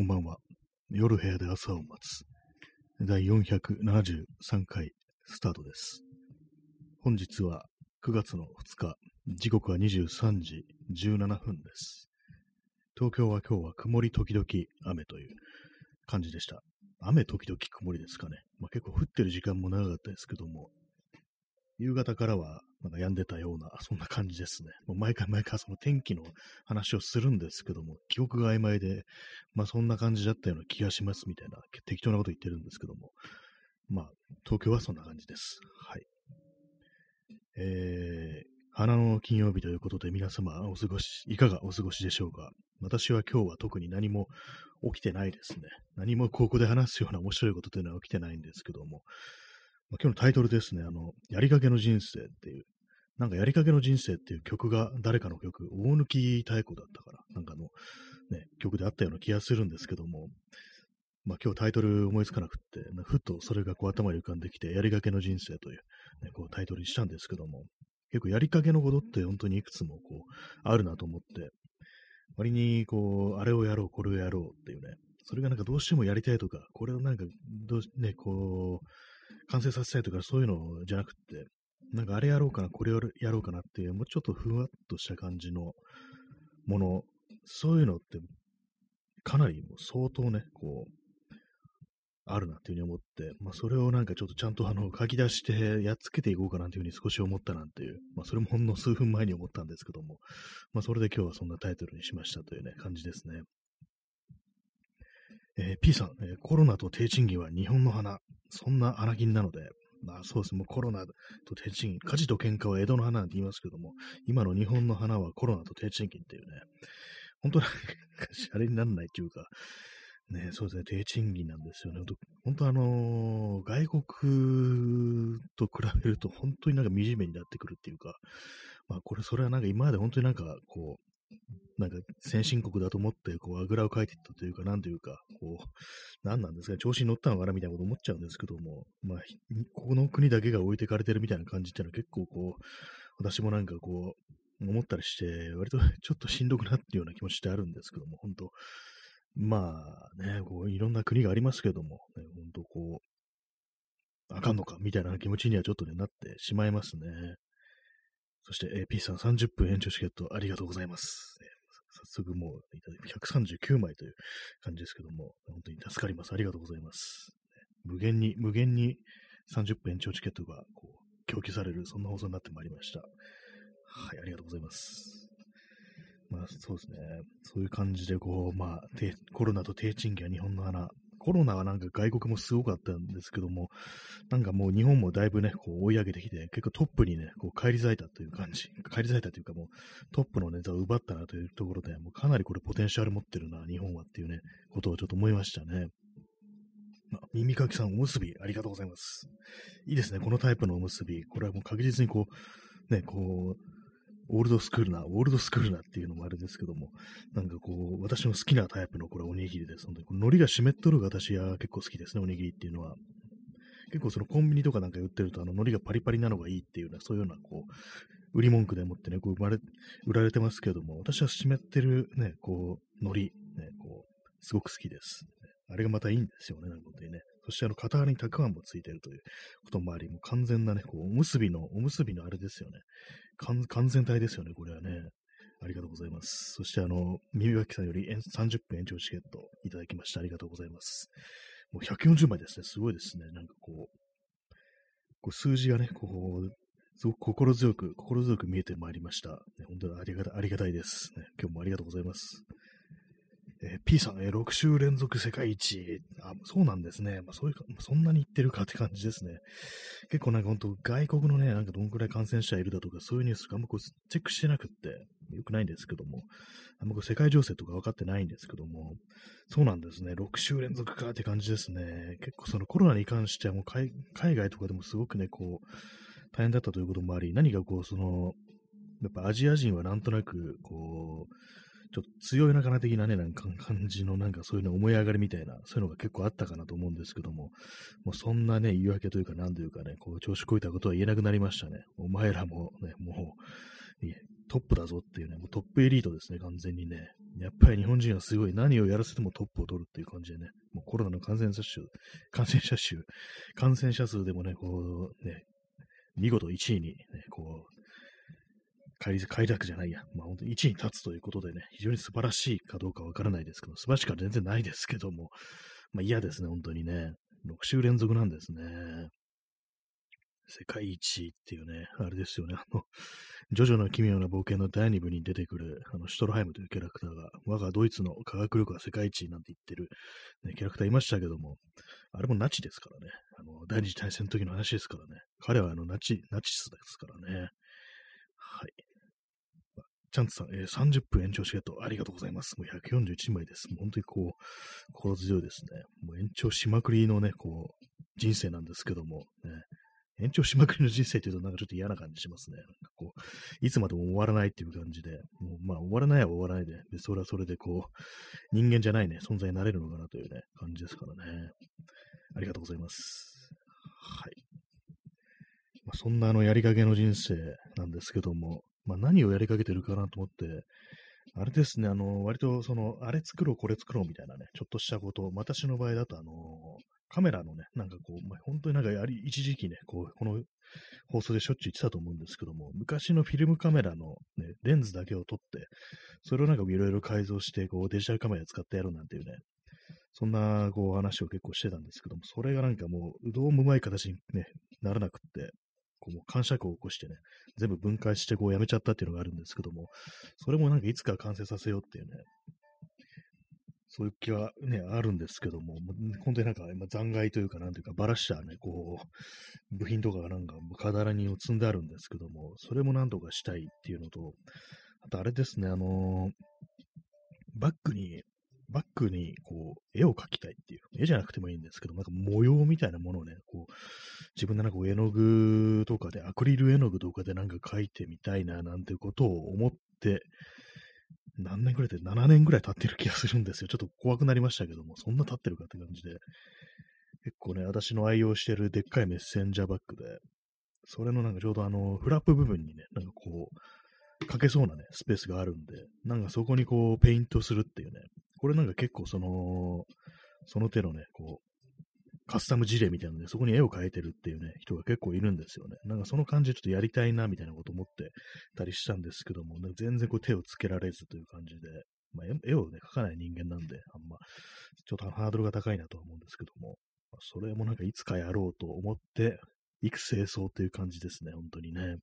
こんばんは。夜部屋で朝を待つ。第473回スタートです。本日は9月の2日、時刻は23時17分です。東京は今日は曇り時々雨という感じでした。雨時々曇りですかね。まあ、結構降ってる時間も長かったですけども、夕方からはなんか止んでたような、そんな感じですね。もう毎回毎回その天気の話をするんですけども、記憶が曖昧で、まあそんな感じだったような気がしますみたいな、適当なこと言ってるんですけども、まあ東京はそんな感じです。はい。えー、花の金曜日ということで皆様お過ごし、いかがお過ごしでしょうか？私は今日は特に何も起きてないですね。何もここで話すような面白いことというのは起きてないんですけども、ま、今日のタイトルですね、あの、やりかけの人生っていう、なんかやりかけの人生っていう曲が誰かの曲、大貫太鼓だったから、なんかのね、曲であったような気がするんですけども、まあ今日タイトル思いつかなくって、ふっとそれがこう頭に浮かんできて、やりかけの人生という、ね、こうタイトルにしたんですけども、結構やりかけのことって本当にいくつもこう、あるなと思って、割にこう、あれをやろう、これをやろうっていうね、それがなんかどうしてもやりたいとか、これをなんか、どうね、こう、完成させたいとかそういうのじゃなくって、なんかあれやろうかな、これやろうかなっていう、もうちょっとふわっとした感じのもの、そういうのって、かなりもう相当ね、こう、あるなっていうふうに思って、まあそれをなんかちょっとちゃんとあの書き出してやっつけていこうかなっていうふうに少し思ったなんていう、まあそれもほんの数分前に思ったんですけども、まあそれで今日はそんなタイトルにしましたというね、感じですね。えー P さん、えーコロナと低賃金は日本の花。そんな穴金なので、まあそうです。ね、もうコロナと低賃金、火事と喧嘩は江戸の花なんて言いますけども、今の日本の花はコロナと低賃金っていうね、本当なんか、シャレにならないっていうか、ね、そうですね、低賃金なんですよね。本当本当あのー外国と比べると本当になんか惨めになってくるっていうか、まあこれ、それはなんか今まで本当になんかこう、なんか先進国だと思って、こう、あぐらをかいていったというか、なんというか、こう、何なんですか、調子に乗ったのかなみたいなこと思っちゃうんですけども、まあ、ひここの国だけが置いてかれてるみたいな感じっていうのは結構こう、私もなんかこう、思ったりして、割とちょっとしんどくなってるような気持ちってあるんですけども、本当まあね、こう、いろんな国がありますけども、ね、本当こう、あかんのかみたいな気持ちにはちょっとね、なってしまいますね。そして、えー P さん30分延長チケットありがとうございます。早速もういただき139枚という感じですけども、本当に助かります。ありがとうございます。無限に、無限に30分延長チケットがこう供給される、そんな放送になってまいりました。はい、ありがとうございます。まあそうですね。そういう感じで、こう、まあ、コロナと低賃金は日本の花。コロナはなんか外国もすごかったんですけども、なんかもう日本もだいぶね、こう追い上げてきて、結構トップにね、こう返り咲いたという感じ。返り咲いたというかもうトップのネタを奪ったなというところで、もうかなりこれポテンシャル持ってるな、日本はっていうね、ことをちょっと思いましたね。耳かきさん、おむすび、ありがとうございます。いいですね、このタイプのおむすび。これはもう確実にこう、ね、こう、オールドスクールな、オールドスクールなっていうのもあれですけども、なんかこう、私の好きなタイプのこれおにぎりです。本当に海苔が湿っとるが私は結構好きですね、おにぎりっていうのは。結構そのコンビニとかなんか売ってると、あの海苔がパリパリなのがいいっていうような、そういうような、こう、売り文句でもってね、こう生まれ、売られてますけども、私は湿ってるね、こう、海苔、ね、こう、すごく好きです。あれがまたいいんですよね、なんか本当にね。そしてあの、片側にたくあんもついてるということもあり、もう完全なね、こう、おむすびの、おむすびのあれですよね。完全体ですよね、これはね。ありがとうございます。そしてあの、耳脇さんより30分延長チケットいただきました。ありがとうございます。もう140枚ですね。すごいですね。なんかこう、こう数字がね、こう、すごく心強く、心強く見えてまいりました。ね、本当にありがたありがたいです、ね。今日もありがとうございます。えー P さん、えー6週連続世界一。あ、そうなんですね。まあ、そういうか、そんなに言ってるかって感じですね。結構なんか本当、外国のね、なんかどんくらい感染者いるだとか、そういうニュースがあんまこうチェックしてなくって、よくないんですけども、あんまこう世界情勢とか分かってないんですけども、そうなんですね。6週連続かって感じですね。結構そのコロナに関してはもう海海外とかでもすごくね、こう、大変だったということもあり、何かこう、その、やっぱアジア人はなんとなく、こう、ちょっと強いなかな的なね、なんか感じの、なんかそういうの思い上がりみたいな、そういうのが結構あったかなと思うんですけども、もうそんなね、言い訳というか、なんというかね、こう、調子こいたことは言えなくなりましたね。お前らもね、もう、トップだぞっていうね、もうトップエリートですね、完全にね。やっぱり日本人はすごい何をやらせてもトップを取るっていう感じでね、もうコロナの感染者数、感染者数、感染者数でもね、こう、ね、見事1位に、ね、こう、快楽じゃないや。まあ本当に1位に立つということでね、非常に素晴らしいかどうかわからないですけど、素晴らしくは全然ないですけども、まあ嫌ですね、本当にね。6週連続なんですね。世界一っていうね、あれですよね、あの、ジョジョの奇妙な冒険の第2部に出てくる、あの、シュトロハイムというキャラクターが、我がドイツの科学力が世界一なんて言ってる、ね、キャラクターいましたけども、あれもナチですからね、あの、第二次大戦の時の話ですからね、彼はあの、ナチ、ナチスですからね。はい。チャンツさん、えー、30分延長しゲットありがとうございます。もう141枚です。もう本当にこう、心強いですね。もう延長しまくりのね、こう、人生なんですけども、ね、延長しまくりの人生というとなんかちょっと嫌な感じしますね。なんかこう、いつまでも終わらないっていう感じで、もうまあ終わらないは終わらないで、でそれはそれでこう、人間じゃないね、存在になれるのかなというね、感じですからね。ありがとうございます。はい。まあ、そんなあのやりかけの人生なんですけども、まあ、何をやりかけてるかなと思って、あれですね、あの、割とその、あれ作ろう、これ作ろうみたいなね、ちょっとしたことを、私の場合だと、あの、カメラのね、なんかこう、まあ、本当になんかやり、一時期ね、こう、この放送でしょっちゅう言ってたと思うんですけども、昔のフィルムカメラの、ね、レンズだけを撮って、それをなんかいろいろ改造して、こう、デジタルカメラ使ってやるなんていうね、そんな、こう、話を結構してたんですけども、それがなんかもう、どうもうまい形にね、ならなくって、こう、もう感触を起こしてね、全部分解してこうやめちゃったっていうのがあるんですけども、それもなんかいつか完成させようっていうね、そういう気はね、あるんですけども、本当になんか今残骸というか、なんていうか、ばらしたね、こう、部品とかがなんか、かだらに積んであるんですけども、それもなんとかしたいっていうのと、あとあれですね、あのー、バッグにバッグにこう絵を描きたいっていう、絵じゃなくてもいいんですけど、なんか模様みたいなものをね、こう自分でなんか絵の具とかで、アクリル絵の具とかでなんか描いてみたいななんてことを思って、何年ぐらいで7年ぐらい経ってる気がするんですよ。ちょっと怖くなりましたけども、そんな経ってるかって感じで。結構ね、私の愛用してるでっかいメッセンジャーバッグで、それのなんかちょうどあの、フラップ部分にね、なんかこう、かけそうなね、スペースがあるんで、なんかそこにこう、ペイントするっていうね、これなんか結構その、その手のね、こう、カスタム事例みたいなので、そこに絵を描いてるっていうね、人が結構いるんですよね。なんかその感じでちょっとやりたいな、みたいなこと思ってたりしたんですけども、ね、全然こう手をつけられずという感じで、まあ、絵をね、描かない人間なんで、あんま、ちょっとハードルが高いなとは思うんですけども、それもなんかいつかやろうと思って、育成層という感じですね、本当にね。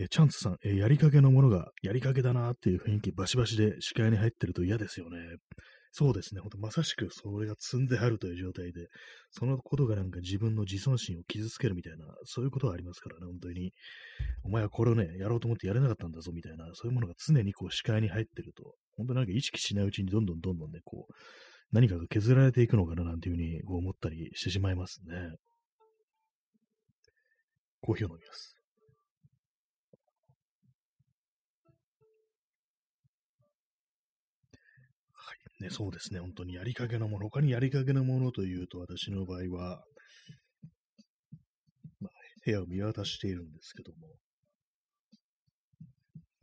えチャンツさん、えやりかけのものがやりかけだなっていう雰囲気バシバシで視界に入ってると嫌ですよね。そうですね。ほんとまさしくそれが積んであるという状態で、そのことがなんか自分の自尊心を傷つけるみたいな、そういうことがありますからね、本当に。お前はこれをね、やろうと思ってやれなかったんだぞ、みたいな、そういうものが常にこう視界に入ってると、本当なんか意識しないうちにどんどんどんどんね、こう、何かが削られていくのかななんていうふうに思ったりしてしまいますね。コーヒーを飲みます。ね、そうですね、本当にやりかけのもの、他にやりかけのものというと、私の場合は、まあ、部屋を見渡しているんですけども、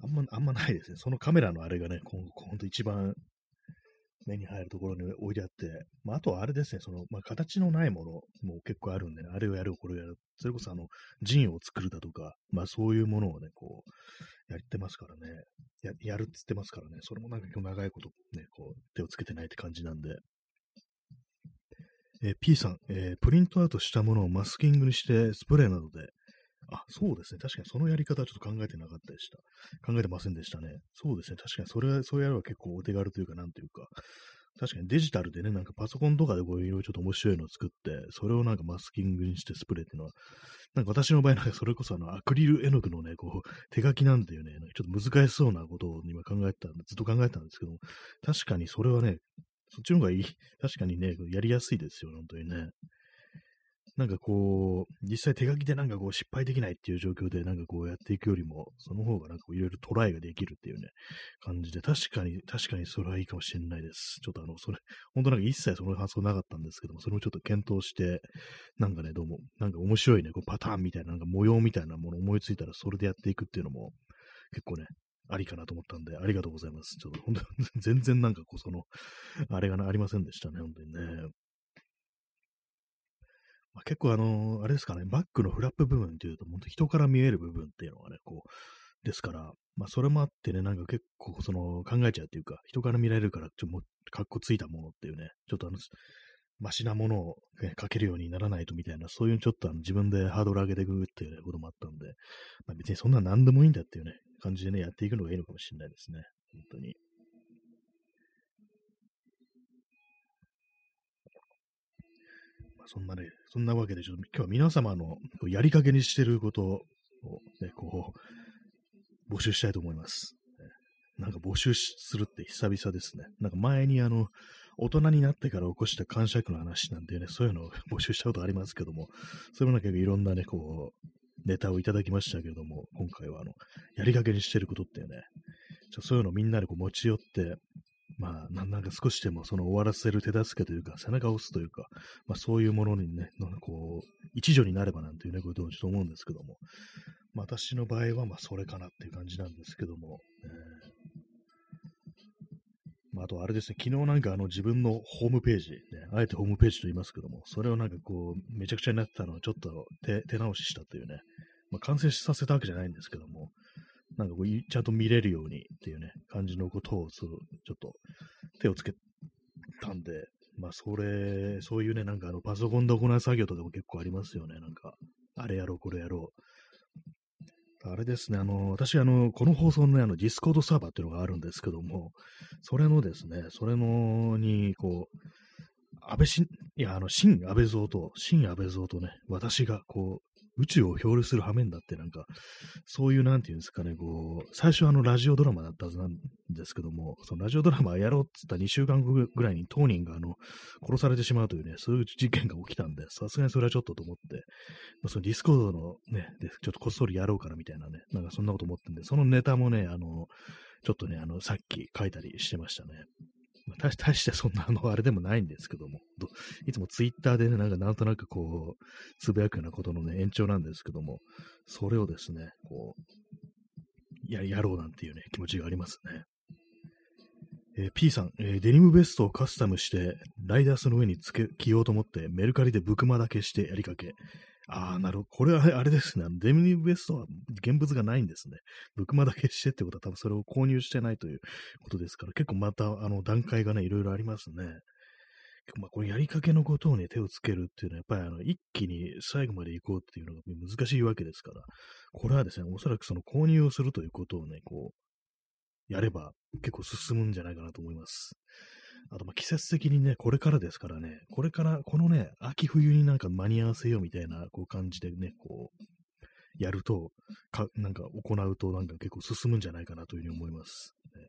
あんま、あんまないですね。そのカメラのあれがね、ほんと一番目に入るところに置いてあって、まあ、あとはあれですね、その、まあ、形のないものも結構あるんでね、あれをやる、これをやる。それこそあの、ジンを作るだとか、まあそういうものをね、こう、やってますからね、ややるって言ってますからね、それもなんか今日長いことね、こう、手をつけてないって感じなんで。えー、P さん、えー、プリントアウトしたものをマスキングにしてスプレーなどであ、そうですね。確かにそのやり方はちょっと考えてなかったでした。考えてませんでしたね。そうですね。確かにそれは、そうやれば結構お手軽というか、なんというか、確かにデジタルでね、なんかパソコンとかでこういろいろちょっと面白いのを作って、それをなんかマスキングにしてスプレーっていうのは、なんか私の場合なんかそれこそあのアクリル絵の具のね、こう手書きなんていうね、ちょっと難しそうなことを今考えたんで、ずっと考えたんですけども、確かにそれはね、そっちの方がいい。確かにね、やりやすいですよ、本当にね。なんかこう、実際手書きでなんかこう失敗できないっていう状況でなんかこうやっていくよりも、その方がなんかいろいろトライができるっていうね、感じで、確かに、確かにそれはいいかもしれないです。ちょっとあの、それ、本当なんか一切その発想なかったんですけども、それもちょっと検討して、なんかね、どうも、なんか面白いね、こうパターンみたいな、なんか模様みたいなもの思いついたらそれでやっていくっていうのも、結構ね、ありかなと思ったんで、ありがとうございます。ちょっと本当に全然なんかこう、その、あれがありませんでしたね、本当にね。まあ、結構あの、あれですかね、バックのフラップ部分っていうと、本当人から見える部分っていうのがね、こう、ですから、まあそれもあってね、なんか結構その考えちゃうっていうか、人から見られるから、ちょっともかっこついたものっていうね、ちょっとあの、マシなものを、ね、かけるようにならないとみたいな、そういうちょっとあの自分でハードル上げていくっていうこともあったんで、まあ、別にそんな何でもいいんだっていうね、感じでね、やっていくのがいいのかもしれないですね。本当に。あ、そんなね、そんなわけで、ちょっと今日は皆様のやりかけにしてることをね、こう、募集したいと思います。なんか募集するって久々ですね。なんか前にあの、大人になってから起こした感触の話なんてね、そういうのを 募集したことありますけども、そういうの結構いろんなね、こう、ネタをいただきましたけども、今回はあの、やりかけにしてることっていうね、そういうのをみんなでこう持ち寄って、まあ、なんか少しでもその終わらせる手助けというか、背中を押すというか、まあそういうものにね、こう、一助になればなんていうね、ことをちょっと思うんですけども、まあ、私の場合はまあそれかなっていう感じなんですけども、えまあ、あとあれですね、昨日なんかあの自分のホームページ、ね、あえてホームページと言いますけども、それをなんかこう、めちゃくちゃになってたのをちょっと手手直ししたというね、まあ、完成させたわけじゃないんですけども、なんかこう、ちゃんと見れるようにっていうね、感じのことを、ちょっと手をつけたんで、まあ、それ、そういうね、なんかあの、パソコンで行う作業とかも結構ありますよね。なんか、あれやろう、これやろう。あれですね、あの、私、あの、この放送のね、あの、 Discord サーバーっていうのがあるんですけども、それのですね、それの、に、こう、安倍晋、いや、あの、新安倍蔵と、新安倍蔵とね、私が、こう、宇宙を漂流する羽目になってなんか、そういうなんていうんですかね、こう、最初あのラジオドラマだったはずなんですけども、そのラジオドラマやろうっつった2週間後ぐらいに当人があの、殺されてしまうというね、そういう事件が起きたんで、さすがにそれはちょっとと思ってま、その Discord のね、でちょっとこっそりやろうかなみたいなね、なんかそんなこと思ってんで、そのネタもね、あの、ちょっとね、あの、さっき書いたりしてましたね。大してそんなあの、あれでもないんですけども、いつもツイッターでね、なんかなんとなくこう、つぶやくようなことのね、延長なんですけども、それをですね、こう、や、やろうなんていうね、気持ちがありますね。えー、P さん、えー、デニムベストをカスタムして、ライダースの上につけ、着ようと思って、メルカリでブクマだけしてやりかけ、ああ、なるほど。これは あれですね。デミニベストは現物がないんですね。ブクマだけしてってことは多分それを購入してないということですから、結構またあの段階がね、いろいろありますね。まあ、これやりかけのことをね、手をつけるっていうのは、やっぱりあの、一気に最後まで行こうっていうのが難しいわけですから、これはですね、おそらくその購入をするということをね、こう、やれば結構進むんじゃないかなと思います。あと、ま、季節的にね、これからですからね、これから、このね、秋冬になんか間に合わせようみたいな、こう感じでね、こう、やると、か、なんか行うと、なんか結構進むんじゃないかなというふうに思います。ね、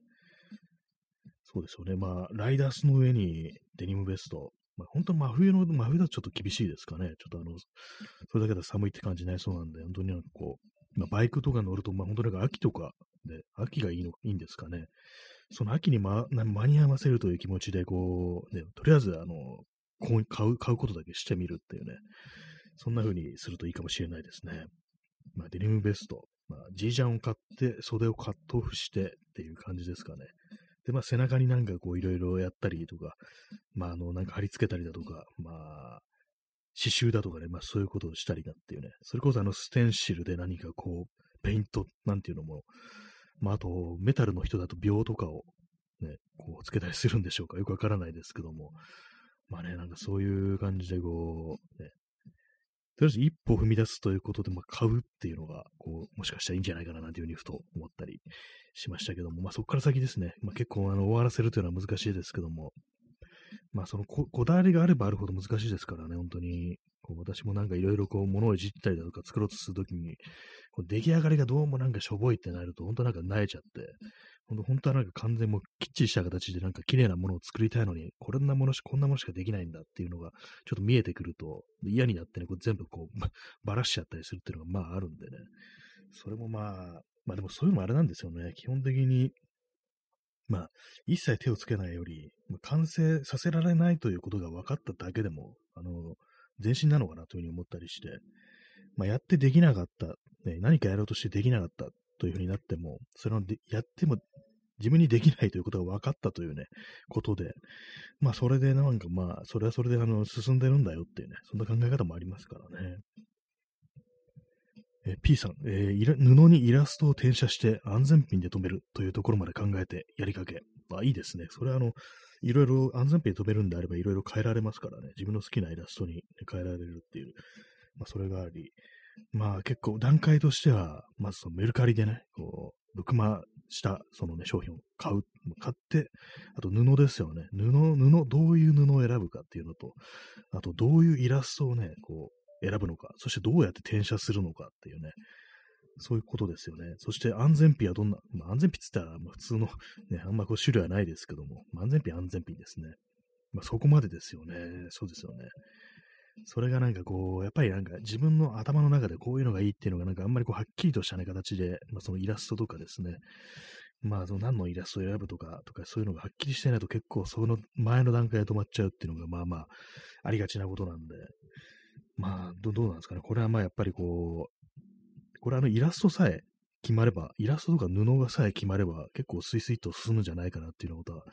そうですよね。まあ、ライダースの上にデニムベスト。まあ、本当真冬の、真冬だとちょっと厳しいですかね。ちょっとあの、それだけで寒いって感じないそうなんで、本当になんかこう、まあ、バイクとか乗ると、まあ、本当なんか秋とかで、秋がいいの、いいんですかね。その秋に、ま、間に合わせるという気持ちで、こう、ね、とりあえず、あの、買う、買うことだけしてみるっていうね、そんな風にするといいかもしれないですね。まあ、デニムベスト、まあ、G ジャンを買って、袖をカットオフしてっていう感じですかね。で、まあ、背中になんかこう、いろいろやったりとか、まあ、あの、なんか貼り付けたりだとか、まあ、刺繍だとかね、まあ、そういうことをしたりだっていうね、それこそあの、ステンシルで何かこう、ペイントなんていうのも、まあ、あと、メタルの人だと病とかをね、こうつけたりするんでしょうか。よくわからないですけども。まあね、なんかそういう感じでこう、ね、とりあえず一歩踏み出すということで、まあ、買うっていうのが、こう、もしかしたらいいんじゃないかななんていうふうにふと思ったりしましたけども、まあそこから先ですね、まあ結構あの終わらせるというのは難しいですけども、まあそのここだわりがあればあるほど難しいですからね、本当に。こう私もなんかいろいろこう物をいじったりだとか作ろうとするときに、こう出来上がりがどうもなんかしょぼいってなると、本当なんか萎えちゃって、本当本当はなんか完全もうきっちりした形でなんか綺麗なものを作りたいのに、こんなものし、こんなものしかできないんだっていうのがちょっと見えてくると、嫌になってね、こう全部こう、ばらしちゃったりするっていうのがまああるんでね。それもまあ、まあでもそういうのもあれなんですよね。基本的に、まあ、一切手をつけないより、完成させられないということが分かっただけでも、あの、前進なのかなというふうに思ったりして、まあ、やってできなかった、ね、何かやろうとしてできなかったというふうになっても、それをやっても自分にできないということが分かったというね、ことで、まあそれでなんかまあ、それはそれであの、進んでるんだよっていうね、そんな考え方もありますからね。え P さん、えー、布にイラストを転写して安全ピンで止めるというところまで考えてやりかけ。まあいいですね。それはあの、いろいろ安全ピンで止めるんであればいろいろ変えられますからね。自分の好きなイラストに変えられるっていう、まあそれがあり、まあ結構段階としては、まずそのメルカリでね、こう、ブクマしたそのね、商品を買う、買って、あと布ですよね。布、布、どういう布を選ぶかっていうのと、あとどういうイラストをね、こう、選ぶのか、そしてどうやって転写するのかっていうね、そういうことですよね。そして安全ピはどんな、まあ、安全ピって言ったら、まあ、普通の、ね、あんまこう種類はないですけども、まあ、安全ピ安全ピですね。まあ、そこまでですよね。そうですよね。それがなんかこう、やっぱりなんか自分の頭の中でこういうのがいいっていうのがなんかあんまりこうはっきりとしたね形で、まあそのイラストとかですね、まあその何のイラストを選ぶとか、とかそういうのがはっきりしてないと結構その前の段階で止まっちゃうっていうのがまあまあありがちなことなんで、まあどどうなんですかね。これはまあやっぱりこう、これあのイラストさえ決まれば、イラストとか布がさえ決まれば結構スイスイと進むんじゃないかなっていうようなことは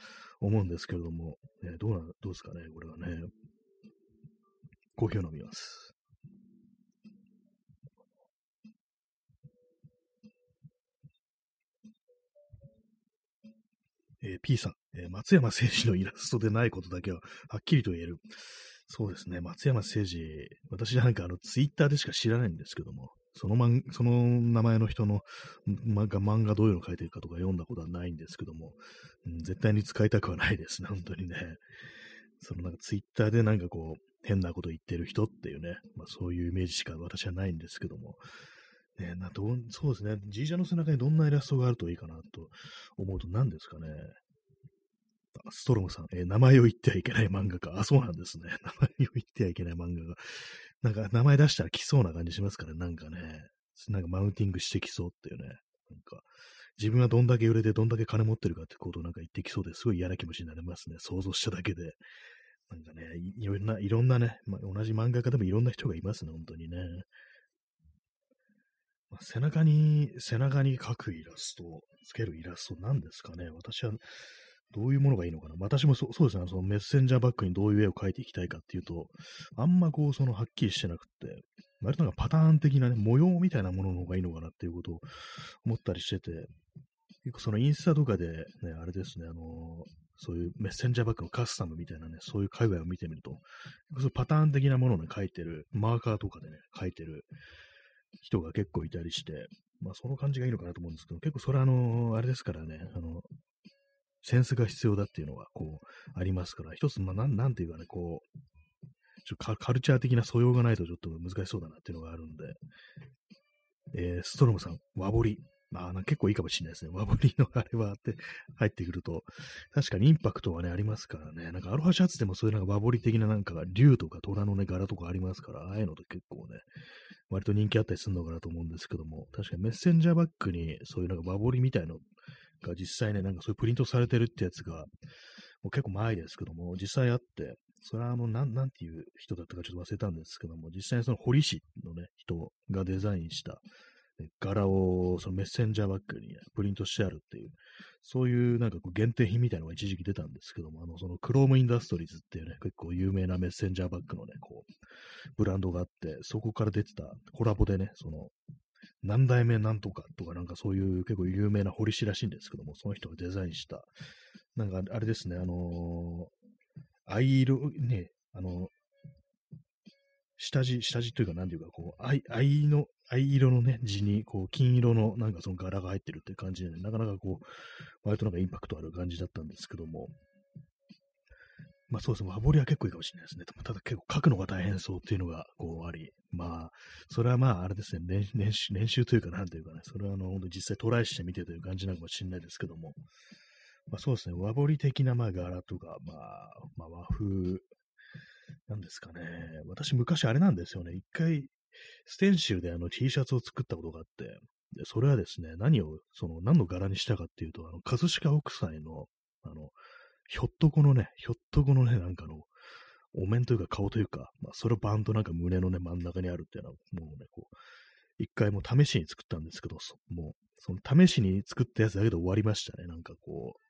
思うんですけれども、ね、どうな、どうですかね、これはね。コーヒーを飲みます。えー、P さん、えー、松山誠司のイラストでないことだけははっきりと言える。そうですね、松山誠司、私なんかあのツイッターでしか知らないんですけども、その漫その名前の人の漫画漫画どういうの書いてるかとか読んだことはないんですけども、うん、絶対に使いたくはないです。ね、本当にね。そのなんかツイッターでなんかこう、変なこと言ってる人っていうね、まあ、そういうイメージしか私はないんですけども、ね、などそうですね、じいちゃんの背中にどんなイラストがあるといいかなと思うと何ですかね。ストロムさん、えー、名前を言ってはいけない漫画か。あ、そうなんですね。名前を言ってはいけない漫画が。なんか名前出したら来そうな感じしますからね、なんかね。なんかマウンティングしてきそうっていうね。なんか、自分はどんだけ売れてどんだけ金持ってるかってことをなんか言ってきそうですごい嫌な気持ちになりますね。想像しただけで。なんかね、いろんな、いろんなね、まあ、同じ漫画家でもいろんな人がいますね、本当にね。まあ、背中に、背中に描くイラスト、つけるイラストなんですかね。私は、どういうものがいいのかな。私もそそうですね、そのメッセンジャーバッグにどういう絵を描いていきたいかっていうと、あんまこう、そのはっきりしてなくて、割となんかパターン的なね、模様みたいなものの方がいいのかなっていうことを思ったりしてて、結構そのインスタとかでね、あれですね、あのそういうメッセンジャーバッグのカスタムみたいなね、そういう界隈を見てみると、そパターン的なものをね、書いてる、マーカーとかでね、書いてる人が結構いたりして、まあその感じがいいのかなと思うんですけど、結構それはあの、あれですからね、あの、センスが必要だっていうのは、こう、ありますから、一つ、まあ、なん、なんていうかね、こう、ちょカルチャー的な素養がないとちょっと難しそうだなっていうのがあるんで、えー、ストロムさん、和彫り。まあ、結構いいかもしれないですね。和彫りのあれはって入ってくると、確かにインパクトはね、ありますからね。なんかアロハシャツでもそういうなんか和彫り的ななんかが竜とか虎のね、柄とかありますから、ああいうのって結構ね、割と人気あったりするのかなと思うんですけども、確かにメッセンジャーバッグにそういうなんか和彫りみたいのが実際ね、なんかそういうプリントされてるってやつが、もう結構前ですけども、実際あって、それはあの、なん、なんていう人だったかちょっと忘れたんですけども、実際にその堀市のね、人がデザインした、柄をそのメッセンジャーバッグに、ね、プリントしてあるっていう、そういうなんかこう限定品みたいなのが一時期出たんですけども、あの、そのクロームインダストリーズっていうね、結構有名なメッセンジャーバッグのね、こう、ブランドがあって、そこから出てたコラボでね、その、何代目なんとかとかなんかそういう結構有名な彫り師らしいんですけども、その人がデザインした、なんかあれですね、あのー、藍色、ね、あの下地、下地というか、なんていうか、こう、藍、藍の、藍色のね、地に、こう、金色の、なんかその柄が入ってるって感じで、ね、なかなかこう、割となんかインパクトある感じだったんですけども、まあそうですね、和彫りは結構いいかもしれないですね。ただ結構書くのが大変そうっていうのが、こうあり、まあ、それはまああれですね、練練習、練習というかなんというかね、それはあの、実際トライしてみてという感じなのかもしれないですけども、まあそうですね、和彫り的なまあ柄とか、まあ、まあ和風なんですかね。私昔あれなんですよね。一回、ステンシルであの T シャツを作ったことがあって、で、それはですね、何を、その、何の柄にしたかっていうと、あの、葛飾北斎の、あの、ひょっとこのね、ひょっとこのね、なんかの、お面というか顔というか、まあ、それをバンとなんか胸のね、真ん中にあるっていうのは、もうね、こう、一回も試しに作ったんですけど、もう、その試しに作ったやつだけで終わりましたね。なんかこう、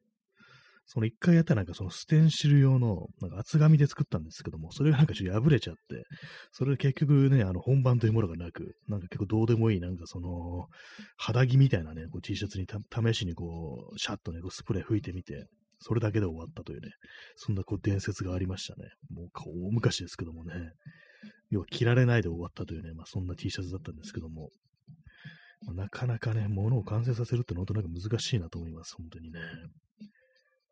その一回やったなんかそのステンシル用のなんか厚紙で作ったんですけども、それがなんかちょっと破れちゃって、それで結局ね、あの本番というものがなく、なんか結構どうでもいいなんかその肌着みたいなね、こう T シャツに試しにこう、シャッとね、こうスプレー吹いてみて、それだけで終わったというね、そんなこう伝説がありましたね。もう大昔ですけどもね、要は着られないで終わったというね、まあそんな T シャツだったんですけども、まあ、なかなかね、物を完成させるってのは本当なんか難しいなと思います、本当にね。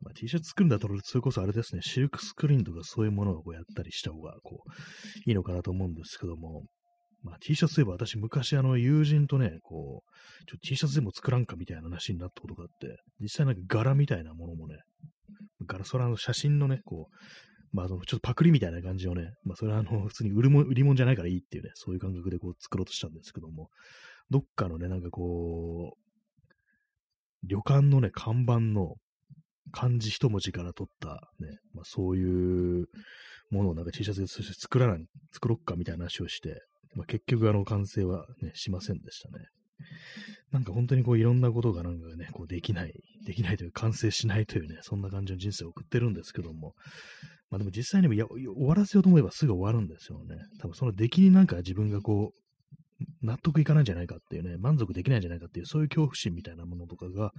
まあ、T シャツ作るんだったら、それこそあれですね、シルクスクリーンとかそういうものをこうやったりした方が、こう、いいのかなと思うんですけども、まあ、T シャツといえば私昔あの友人とね、こう、ちょ T シャツでも作らんかみたいな話になったことがあって、実際なんか柄みたいなものもね、柄、それはの写真のね、こう、まあ、ちょっとパクリみたいな感じをね、まあ、それはあの、普通に売るも売り物じゃないからいいっていうね、そういう感覚でこう作ろうとしたんですけども、どっかのね、なんかこう、旅館のね、看板の、漢字一文字から取ったね、まあ、そういうものをなんか T シャツで作らない、作ろっかみたいな話をして、まあ、結局あの完成はね、しませんでしたね。なんか本当にこういろんなことがなんかね、こうできない、できないというか完成しないというね、そんな感じの人生を送ってるんですけども、まあでも実際にも終わらせようと思えばすぐ終わるんですよね。多分その出来になんか自分がこう、納得いかないんじゃないかっていうね、満足できないんじゃないかっていう、そういう恐怖心みたいなものとかが、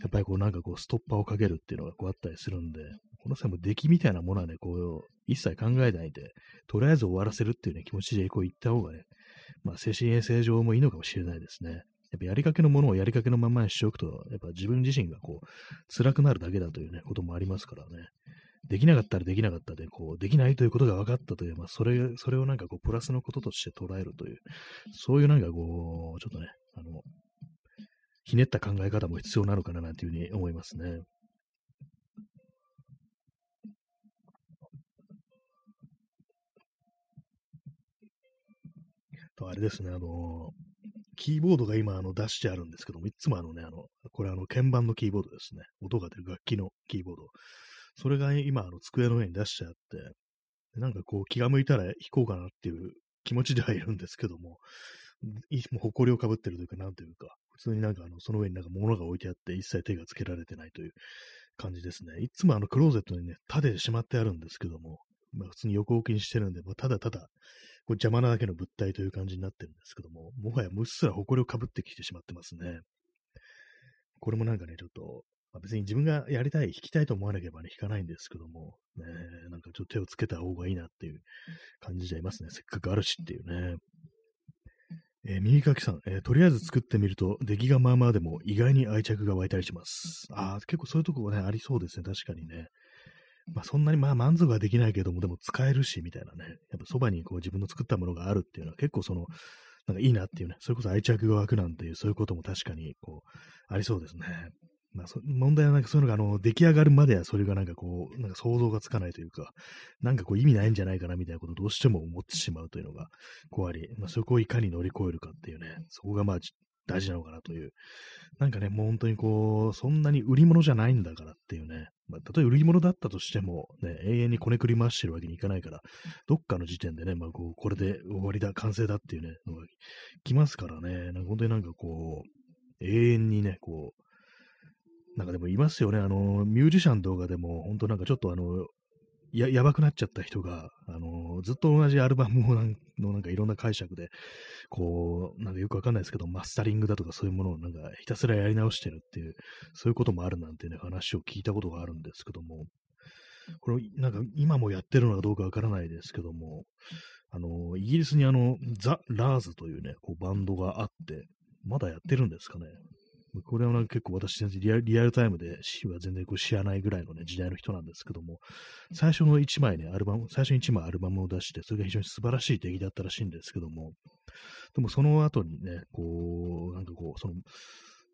やっぱりこうなんかこうストッパーをかけるっていうのがこうあったりするんで、この際も出来みたいなものはね、こう、一切考えないで、とりあえず終わらせるっていうね、気持ちでこう言った方がね、まあ精神衛生上もいいのかもしれないですね。やっぱやりかけのものをやりかけのままにしておくと、やっぱ自分自身がこう、辛くなるだけだというね、こともありますからね。できなかったらできなかったで、こう、できないということが分かったという、まあ、それ、それをなんかこう、プラスのこととして捉えるという、そういうなんかこう、ちょっとね、あの、ひねった考え方も必要なのかななんていうふうに思いますね。と、あれですね、あの、キーボードが今、あの、出してあるんですけども、いつもあのね、あの、これあの、鍵盤のキーボードですね。音が出る楽器のキーボード。それが今、あの、机の上に出してあって、なんかこう、気が向いたら弾こうかなっていう気持ちではいるんですけども、いつもう埃をかぶってるというか、なんというか、普通になんかあの、その上になんか物が置いてあって、一切手がつけられてないという感じですね。いつもあの、クローゼットにね、立ててしまってあるんですけども、まあ、普通に横置きにしてるんで、まあ、ただただ、こう邪魔なだけの物体という感じになってるんですけども、もはやむっすら埃をかぶってきてしまってますね。これもなんかね、ちょっと、まあ、別に自分がやりたい、弾きたいと思わなければね、弾かないんですけども、ね、なんかちょっと手をつけた方がいいなっていう感じじゃいますね。せっかくあるしっていうね。えー、耳かきさん、えー、とりあえず作ってみると、出来がまあまあでも意外に愛着が湧いたりします。ああ、結構そういうとこね、ありそうですね。確かにね。まあそんなにまあ満足はできないけども、でも使えるし、みたいなね。やっぱそばにこう自分の作ったものがあるっていうのは結構その、なんかいいなっていうね、それこそ愛着が湧くなんていう、そういうことも確かにこう、ありそうですね。まあ、問題はなんかそういうのが、あの、出来上がるまではそれがなんかこう、なんか想像がつかないというか、なんかこう意味ないんじゃないかなみたいなことをどうしても思ってしまうというのが、こうあり、まあ、そこをいかに乗り越えるかっていうね、そこがまあ大事なのかなという。なんかね、もう本当にこう、そんなに売り物じゃないんだからっていうね、まあ、たとえ売り物だったとしても、ね、永遠にこねくり回してるわけにいかないから、どっかの時点でね、まあ、こう、これで終わりだ、完成だっていうね、のが来ますからね、なんか本当になんかこう、永遠にね、こう、なんかでもいますよね、あの、ミュージシャン動画でも、本当なんかちょっとあの、や、やばくなっちゃった人が、あの、ずっと同じアルバムをなんのなんかいろんな解釈で、こう、なんかよくわかんないですけど、マスタリングだとかそういうものをなんかひたすらやり直してるっていう、そういうこともあるなんてね、話を聞いたことがあるんですけども、これ、なんか今もやってるのかどうかわからないですけども、あの、イギリスにあの、ザ・ラーズというね、こうバンドがあって、まだやってるんですかね。これは結構私全然リアルタイムで死は全然こう知らないぐらいのね、時代の人なんですけども、最初の1枚ね、アルバム、最初に1枚アルバムを出して、それが非常に素晴らしい出来だったらしいんですけども、でもその後にね、こう、なんかこう、その、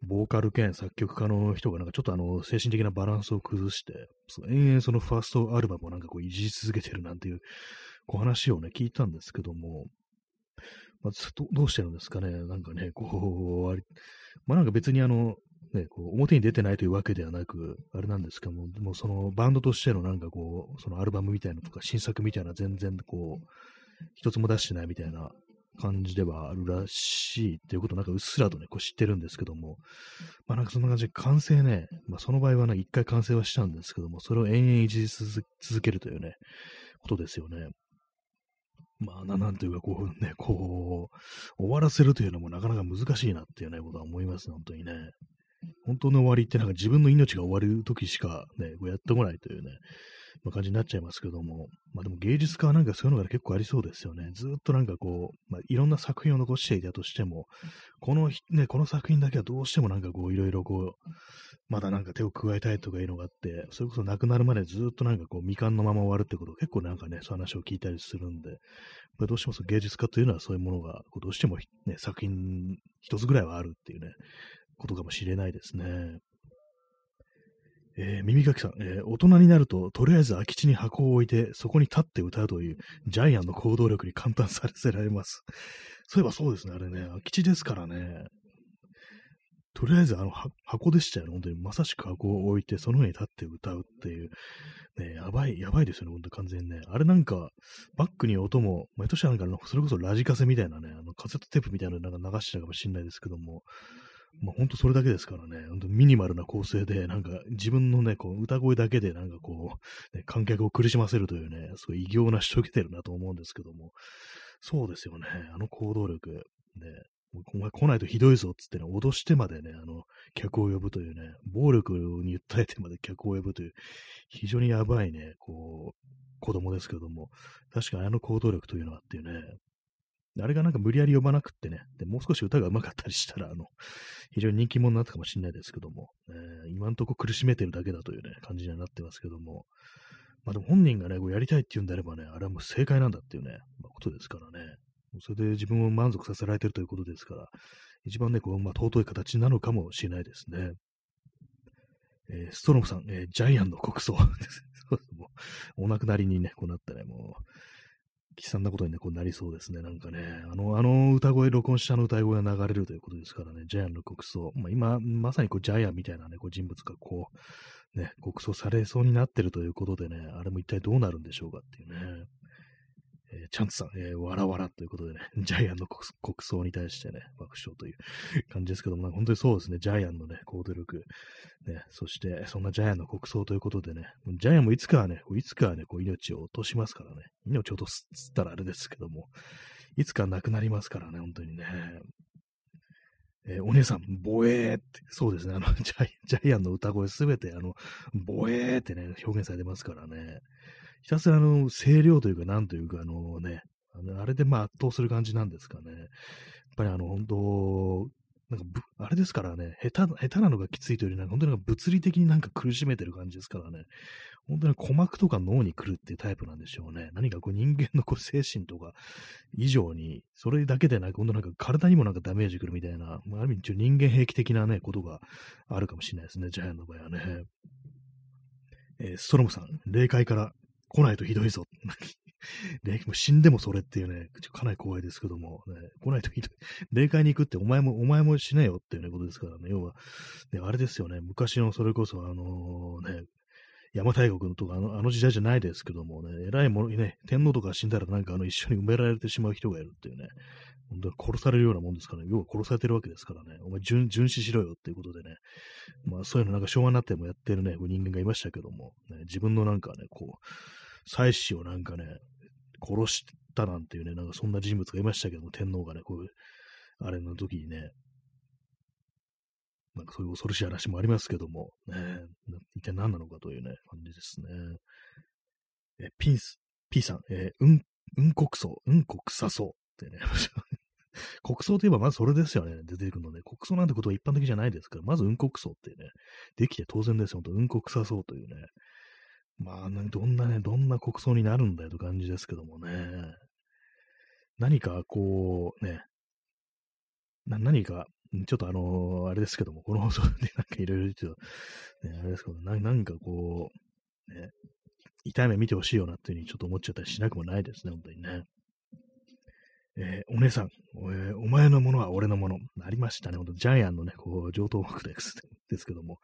ボーカル兼作曲家の人がなんかちょっとあの精神的なバランスを崩して、延々そのファーストアルバムをなんかこういじり続けてるなんていうこう話をね、聞いたんですけども、まあ、どうしてるんですかね、なんかね、こう、まあなんか別にあの、ね、こう表に出てないというわけではなく、あれなんですけども、もうそのバンドとしてのなんかこう、そのアルバムみたいなとか新作みたいな全然こう、一つも出してないみたいな感じではあるらしいっていうことをなんかうっすらとね、こう知ってるんですけども、まあなんかそんな感じで完成ね、まあその場合はね、一回完成はしたんですけども、それを延々維持続けるというね、ことですよね。まあな、なんというかこうね、こう、終わらせるというのもなかなか難しいなっていうね、ことは思いますね、本当にね。本当の終わりってなんか自分の命が終わる時しかね、こうやってこないというね、まあ、感じになっちゃいますけども、まあでも芸術家はなんかそういうのが結構ありそうですよね。ずっとなんかこう、まあ、いろんな作品を残していたとしても、このね、この作品だけはどうしてもなんかこういろいろこう、まだなんか手を加えたいとかいうのがあって、それこそ亡くなるまでずっとなんかこう未完のまま終わるってこと結構なんかね、そういう話を聞いたりするんで、まあ、どうしてもその芸術家というのはそういうものがどうしてもね、作品一つぐらいはあるっていうね、ことかもしれないですね。えー、耳かきさん、えー、大人になると、とりあえず空き地に箱を置いて、そこに立って歌うという、ジャイアンの行動力に簡単させられます。そういえばそうですね、あれね、空き地ですからね。とりあえず、あの、箱でしたよね、本当に。まさしく箱を置いて、その上に立って歌うっていう。ね、やばい、やばいですよね、ほんと完全にね。あれなんか、バックに音も、毎年なんか、それこそラジカセみたいなね、あのカセットテープみたいなのなんか流してたかもしれないですけども、まあ、ほんとそれだけですからね、本当ミニマルな構成で、なんか自分のね、こう歌声だけでなんかこう、ね、観客を苦しませるというね、すごい異形なしとけてるなと思うんですけども、そうですよね、あの行動力、ね、お前来ないとひどいぞっつってね、脅してまでね、あの、客を呼ぶというね、暴力に訴えてまで客を呼ぶという、非常にやばいね、こう、子供ですけども、確かにあの行動力というのはっていうね、あれがなんか無理やり呼ばなくってね、でもう少し歌が上手かったりしたら、あの、非常に人気者になったかもしれないですけども、えー、今んとこ苦しめてるだけだというね、感じにはなってますけども、まあでも本人がね、こうやりたいって言うんであればね、あれはもう正解なんだっていうね、まあ、ことですからね、それで自分を満足させられてるということですから、一番ね、こう、まあ、尊い形なのかもしれないですね。えー、ストロムさん、えー、ジャイアンの国葬。お亡くなりにね、こうなってね、もう、悲惨なことに、ね、こうなりそうですね。なんかね、あの、あの歌声、録音したの歌声が流れるということですからね、ジャイアンの国葬。まあ、今、まさにこうジャイアンみたいなね、こう人物がこう、ね、国葬されそうになってるということでね、あれも一体どうなるんでしょうかっていうね。えー、チャンツさん、えー、わらわらということでね、ジャイアンの国葬に対してね、爆笑という 感じですけども、本当にそうですね、ジャイアンのね、行動力、ね、そして、そんなジャイアンの国葬ということでね、ジャイアンもいつかはね、いつかはね、こう命を落としますからね、命を落とすっったらあれですけども、いつか亡くなりますからね、本当にね。えー、お姉さん、ボエーって、そうですね、あの、ジャイアンの歌声すべて、あの、ボエーってね、表現されてますからね。ひたすらあの、声量というか、なんというか、あのね、あれでまあ圧倒する感じなんですかね。やっぱりあの、本当なんかぶ、あれですからね、下手、下手なのがきついというより、なんか本当になんか物理的になんか苦しめてる感じですからね。本当に鼓膜とか脳に来るっていうタイプなんでしょうね。何かこう人間のこう精神とか以上に、それだけでなく、本当なんか体にもなんかダメージ来るみたいな、まあ、ある意味人間兵器的なね、ことがあるかもしれないですね、ジャイアンの場合はね。えー、ストロムさん、霊界から来ないとひどいぞ。霊 もう死んでもそれっていうね、かなり怖いですけども、ね、来ないとひどい。霊界に行くってお前も、お前も死ねよっていうね、ことですからね、要は、ね、あれですよね、昔のそれこそあのね、邪馬台国とかあのあの時代じゃないですけどもね、偉いものにね、天皇とか死んだらなんかあの一緒に埋められてしまう人がいるっていうね、本当に殺されるようなもんですからね、要は殺されてるわけですからね、お前巡巡視しろよっていうことでね、まあそういうのなんか昭和になってもやってるね、人間がいましたけども、ね、自分のなんかね、こう、妻子をなんかね、殺したなんていうね、なんかそんな人物がいましたけども、天皇がね、こういう、あれの時にね、なんかそういう恐ろしい話もありますけども、ね、一体何なのかというね、感じですね。え、ピンス、P さん、え、うん、うんこくそ、うんこくさそうってね、国葬といえばまずそれですよね、出てくるので、国葬なんてことは一般的じゃないですから、まずうんこくそってね、できて当然ですよ、ほんと、うんこくさそうというね、まあ、どんなね、どんな国葬になるんだよと感じですけどもね。何かこう、ね、な何か、ちょっとあのー、あれですけども、この放送でなんかいろいろ言っと、ね、あれですけどな、なんかこう、ね、痛い目見てほしいよなっていうふうにちょっと思っちゃったりしなくもないですね、本当にね。えー、お姉さん、えー、お前のものは俺のもの。ありましたね。ほんと、ジャイアンのね、こう、上等枠ですですけども、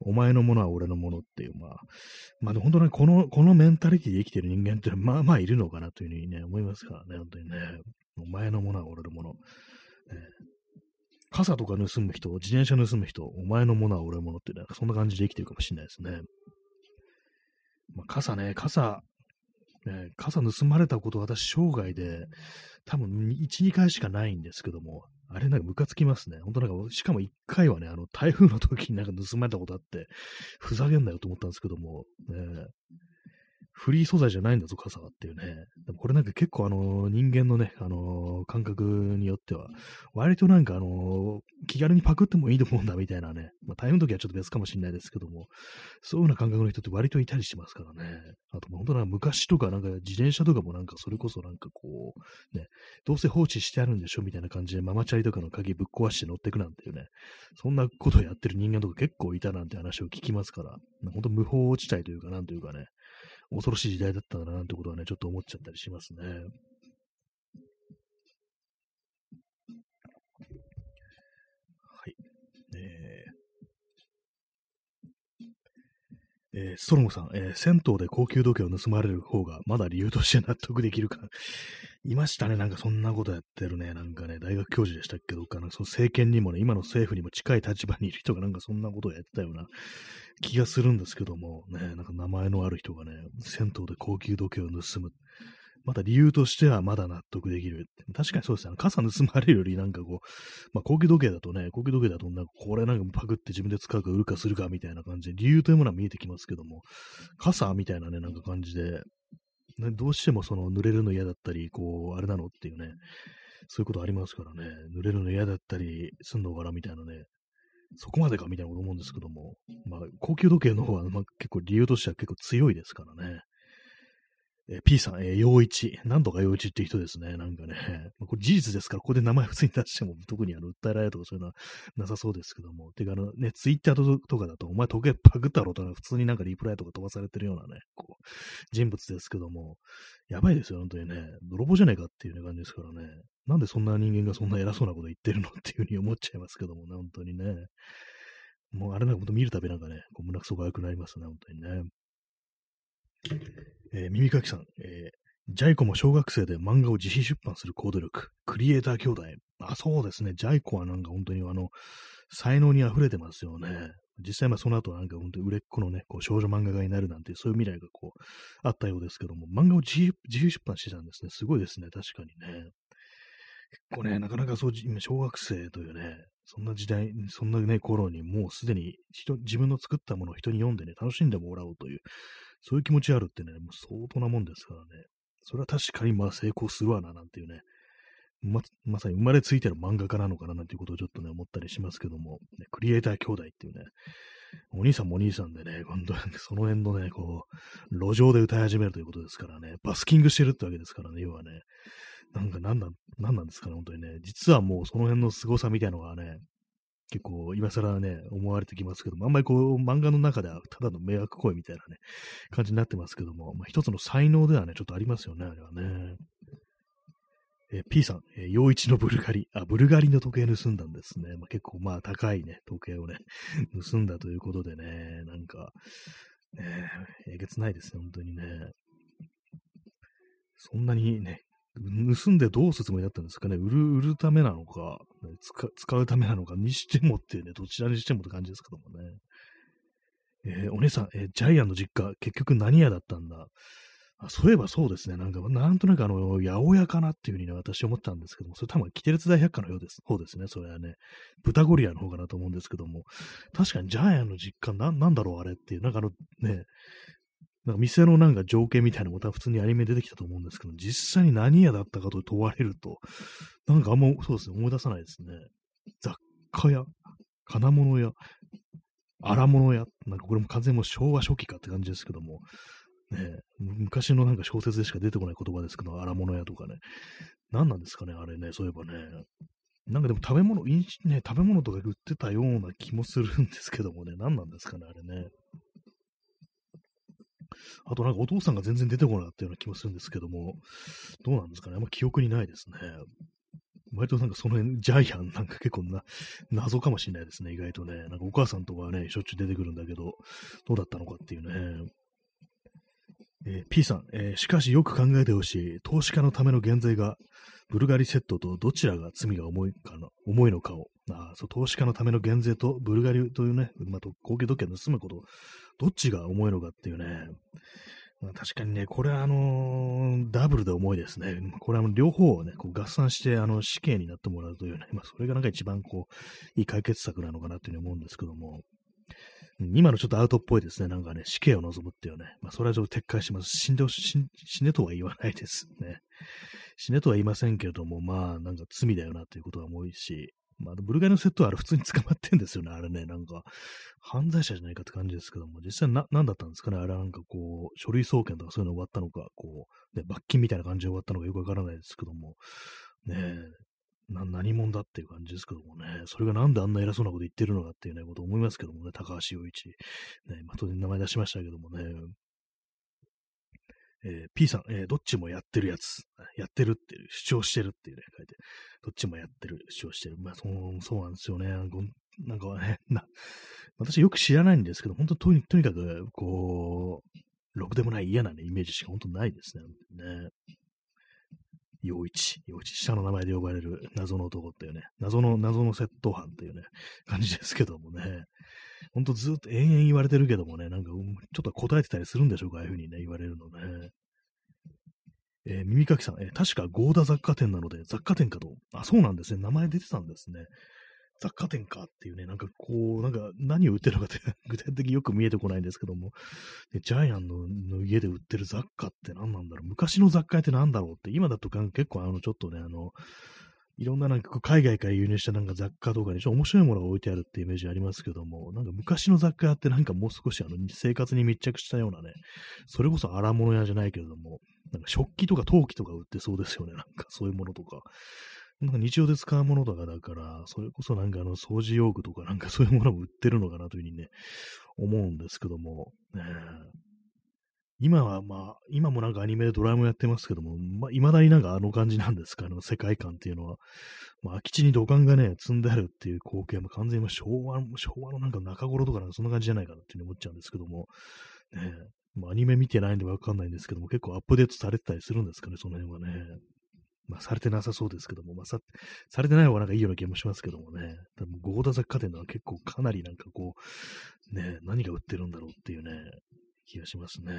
お前のものは俺のものっていう、まあ、まあ、本当にこの、このメンタリティで生きてる人間ってまあまあいるのかなというふうにね、思いますからね、本当にね。お前のものは俺のもの。えー、傘とか盗む人、自転車盗む人、お前のものは俺のものってね、そんな感じで生きてるかもしれないですね。まあ、傘ね、傘、ね、傘盗まれたこと私生涯で多分1、2回しかないんですけども、あれなんかムカつきますね。本当なんか、しかも1回はね、あの台風の時になんか盗まれたことあって、ふざけんなよと思ったんですけども、ね、フリー素材じゃないんだぞ、傘はっていうね。でもこれなんか結構あの、人間のね、あの、感覚によっては、割となんかあの、気軽にパクってもいいと思うんだみたいなね。まあ、台風の時はちょっと別かもしれないですけども、そういうような感覚の人って割といたりしますからね。あと本当なんか昔とかなんか自転車とかもなんかそれこそなんかこう、ね、どうせ放置してあるんでしょみたいな感じでママチャリとかの鍵ぶっ壊して乗ってくなんていうね。そんなことをやってる人間とか結構いたなんて話を聞きますから、本当無法地帯というかなんというかね、恐ろしい時代だったんだな、なんてことはね、ちょっと思っちゃったりしますね。はい。えー、えー、ストロムさん、えー、銭湯で高級時計を盗まれる方がまだ理由として納得できるか。いましたね、なんかそんなことやってるね、なんかね、大学教授でしたっけどかな、その政権にもね、今の政府にも近い立場にいる人がなんかそんなことをやってたような気がするんですけども、ね、なんか名前のある人がね、銭湯で高級時計を盗む。また理由としてはまだ納得できる。確かにそうですね。傘盗まれるよりなんかこう、まあ高級時計だとね、高級時計だとなんかこれなんかパクって自分で使うか売るかするかみたいな感じで理由というものは見えてきますけども、傘みたいなね、なんか感じで、ね、どうしてもその濡れるの嫌だったり、こう、あれなのっていうね、そういうことありますからね、濡れるの嫌だったりすんのかなみたいなね、そこまでかみたいなこと思うんですけども、まあ、高級時計の方は、まあ、結構理由としては結構強いですからね。えー、P さん、えー、陽一。何度か陽一って人ですね。なんかね。ま、これ事実ですから、ここで名前普通に出しても、特にあの、訴えられるとかそういうのはなさそうですけども。てか、あのね、ツイッターとかだと、お前時計パクったろとか、普通になんかリプライとか飛ばされてるようなね、こう、人物ですけども、やばいですよ、本当にね。泥棒じゃねえかっていう、ね、感じですからね。なんでそんな人間がそんな偉そうなこと言ってるのっていうふうに思っちゃいますけどもね、本当にね。もうあれなんか見るたびなんかね、こう胸くそが良くなりますね、本当にね。えー、耳かきさん、えー、ジャイコも小学生で漫画を自費出版する行動力、クリエイター兄弟。あ、そうですね。ジャイコはなんか本当にあの、才能に溢れてますよね。実際まあその後なんか本当に売れっ子のね、こう少女漫画家になるなんてそういう未来がこう、あったようですけども、漫画を自費出版してたんですね。すごいですね。確かにね。結構ね、なかなかそう、今小学生というね、そんな時代、そんなね、頃にもうすでに人、自分の作ったものを人に読んでね、楽しんでもらおうという、そういう気持ちあるってね、もう相当なもんですからね。それは確かにまあ成功するわな、なんていうね。ま、まさに生まれついてる漫画家なのかななんていうことをちょっとね、思ったりしますけども、ね、クリエイター兄弟っていうね、お兄さんもお兄さんでね、今度その辺のね、こう、路上で歌い始めるということですからね、バスキングしてるってわけですからね、要はね、なんか何なん、何なんですかね、本当にね。実はもうその辺の凄さみたいなのがね、結構今更ね、思われてきますけども、あんまりこう漫画の中ではただの迷惑行為みたいなね、感じになってますけども、まあ、一つの才能ではね、ちょっとありますよね、あれはね。えー、P さん、えー、陽一のブルガリ。あ、ブルガリの時計盗んだんですね。まあ、結構まあ高いね、時計をね、盗んだということでね、なんか、えー、えげつないですね、本当にね。そんなにね、盗んでどうするつもりだったんですかね？売る、売るためなのか、使使うためなのかにしてもっていうね、どちらにしてもって感じですけどもね。えー、お姉さん、えー、ジャイアンの実家、結局何屋だったんだ？あそういえばそうですね。なんか、なんとなくあの、八百屋かなっていうふうにね、私思ったんですけども、それ多分、キテレツ大百科のようです。方ですね。それはね。豚ゴリラの方かなと思うんですけども、確かにジャイアンの実家、な、なんだろうあれっていう、なんかあの、ね、なんか店のなんか情景みたいなのも普通にアニメ出てきたと思うんですけど、実際に何屋だったかと問われると、なんかあんまそうですね、思い出さないですね。雑貨屋、金物屋、荒物屋、なんかこれも完全にもう昭和初期かって感じですけども、ね、昔のなんか小説でしか出てこない言葉ですけど、荒物屋とかね。何なんですかね、あれね、そういえばね。なんかでも食べ物、ね、食べ物とか売ってたような気もするんですけどもね、何なんですかね、あれね。あとなんかお父さんが全然出てこなかったような気もするんですけども、どうなんですかね。あんま記憶にないですね。割となんかその辺、ジャイアンなんか結構な、謎かもしれないですね、意外とね。なんかお母さんとかはね、しょっちゅう出てくるんだけど、どうだったのかっていうね。えー、P さん、えー、しかしよく考えてほしい。投資家のための減税が、ブルガリセットとどちらが罪が重いかの重いのかを、あそう投資家のための減税とブルガリというね、まあ、高級時計を盗むこと、どっちが重いのかっていうね。ま、確かにね、これはあのー、ダブルで重いですね。これは両方をね、こう合算してあの死刑になってもらうというね、まあ、それがなんか一番こう、いい解決策なのかなというふうに思うんですけども、今のちょっとアウトっぽいですね。なんかね、死刑を望むっていうね。まあ、それはちょっと撤回します。死んで死死ねとは言わないですね。死ねとは言いませんけれども、まあ、なんか罪だよなっていうことは多いし、まあ、ブルガリのセットはあれ普通に捕まってんですよね、あれね。なんか、犯罪者じゃないかって感じですけども、実際な、何だったんですかねあれはなんかこう、書類送検とかそういうの終わったのか、こう、ね、罰金みたいな感じで終わったのかよくわからないですけども、ねえ、な、何者だっていう感じですけどもね、それがなんであんな偉そうなこと言ってるのかっていうね、こと思いますけどもね、高橋洋一。ね、まあ、当然名前出しましたけどもね、えー、P さん、えー、どっちもやってるやつ、やってるっていう、主張してるっていうね、書いて、どっちもやってる、主張してる。まあ、そうそうなんですよね。なんかね、な、私よく知らないんですけど、本当とにとにかく、こう、ろくでもない嫌なね、イメージしか本当ないですね。ね陽一、陽一、下の名前で呼ばれる謎の男っていうね、謎の、謎の窃盗犯っていうね、感じですけどもね、ほんとずっと延々言われてるけどもね、なんか、ちょっと答えてたりするんでしょうか、ああいうふうにね、言われるのね。えー、耳かきさん、えー、確かゴーダ雑貨店なので、雑貨店かと。あ、そうなんですね。名前出てたんですね。雑貨店かっていうね、なんかこう、なんか何を売ってるのかって 具体的によく見えてこないんですけども、でジャイアンのの家で売ってる雑貨って何なんだろう？昔の雑貨屋って何だろうって、今だと結構あの、ちょっとね、あの、いろんななんか海外から輸入したなんか雑貨とかにちょっと面白いものが置いてあるってイメージありますけども、なんか昔の雑貨屋ってなんかもう少しあの生活に密着したようなね、それこそ荒物屋じゃないけれども、なんか食器とか陶器とか売ってそうですよね、なんかそういうものとか。なんか日常で使うものとかだから、それこそなんかあの掃除用具とかなんかそういうものも売ってるのかなというふうにね、思うんですけども、ね、今はまあ、今もなんかアニメでドラムやってますけども、まあ、未だになんかあの感じなんですか、あの世界観っていうのは。まあ、空き地に土管がね、積んであるっていう光景も完全に昭和の、昭和のなんか中頃とかなんかそんな感じじゃないかなっていうふうに思っちゃうんですけども、ね、まあ、アニメ見てないんでわかんないんですけども、結構アップデートされてたりするんですかね、その辺はね。まあ、されてなさそうですけども、まあ、さ、されてない方がなんかいいような気もしますけどもね。多分、ゴーダ雑貨店のは結構かなりなんかこう、ね、何が売ってるんだろうっていうね、気がしますね。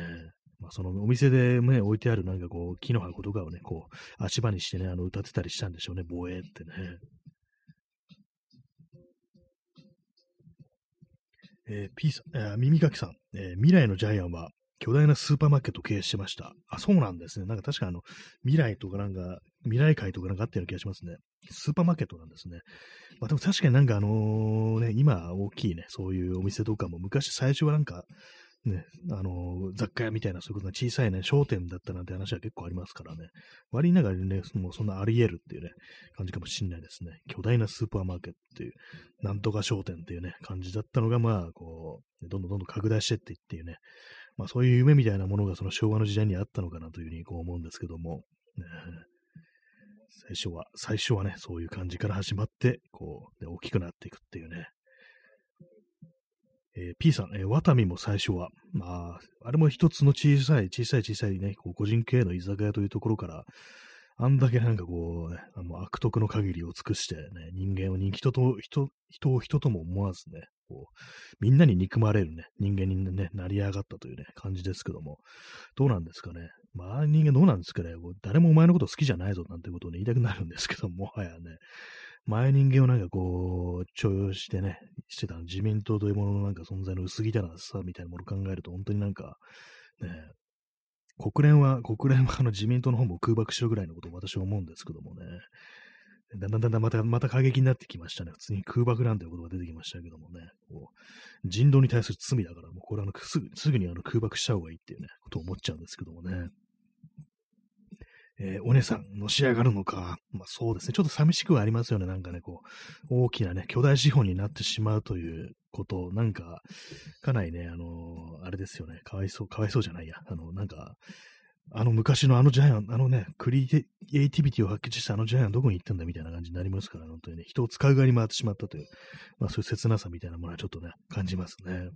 まあ、そのお店でね、置いてあるなんかこう、木の箱とかをね、こう、足場にしてね、あの、歌ってたりしたんでしょうね、防衛ってね。えー、P さん、えー、耳かきさん、えー、未来のジャイアンは巨大なスーパーマーケットを経営してました。あ、そうなんですね。なんか確かあの、未来とかなんか、未来会とかなんかあったような気がしますね。スーパーマーケットなんですね。まあでも確かになんかあのね、今大きいね、そういうお店とかも昔最初はなんか、ね、あの雑貨屋みたいなそういうことが小さいね、商店だったなんて話は結構ありますからね。割りながらね、もうそんなあり得るっていうね、感じかもしんないですね。巨大なスーパーマーケットっていう、なんとか商店っていうね、感じだったのが、まあ、こう、どんどんどんどん拡大してっていっていうね、まあそういう夢みたいなものがその昭和の時代にあったのかなというふうにこう思うんですけども、ね、最初は、最初はね、そういう感じから始まって、こう、大きくなっていくっていうね。えー、P さん、えー、ワタミも最初は、まあ、あれも一つの小さい、小さい小さいね、こう個人経営の居酒屋というところから、あんだけなんかこう、ね、あの悪徳の限りを尽くしてね、人間を人人と、人、人を人とも思わずね、こう、みんなに憎まれるね、人間にね、成り上がったというね、感じですけども、どうなんですかね。まあ人間どうなんですかね。誰もお前のこと好きじゃないぞなんてことを、ね、言いたくなるんですけども、もはやね、前人間をなんかこう、徴用してね、してた自民党というもののなんか存在の薄汚さみたいなものを考えると、本当になんか、ね、国連は、国連は あの自民党の方も空爆しろぐらいのことを私は思うんですけどもね。だんだんだんだんまた、また過激になってきましたね。普通に空爆なんていうことが出てきましたけどもね。こう人道に対する罪だから、もうこれはすぐすぐにあの空爆しちゃう方がいいっていうね、ことを思っちゃうんですけどもね。えー、お姉さん、のし上がるのか。まあそうですね。ちょっと寂しくはありますよね。なんかね、こう、大きなね、巨大資本になってしまうということ、なんか、かなりね、あの、あれですよね、かわいそう、かわいそうじゃないや、あの、なんか、あの昔のあのジャイアン、あのね、クリエイティビティを発揮したあのジャイアンどこに行ったんだみたいな感じになりますから、本当にね、人を使う側に回ってしまったという、まあそういう切なさみたいなものはちょっとね、感じますね。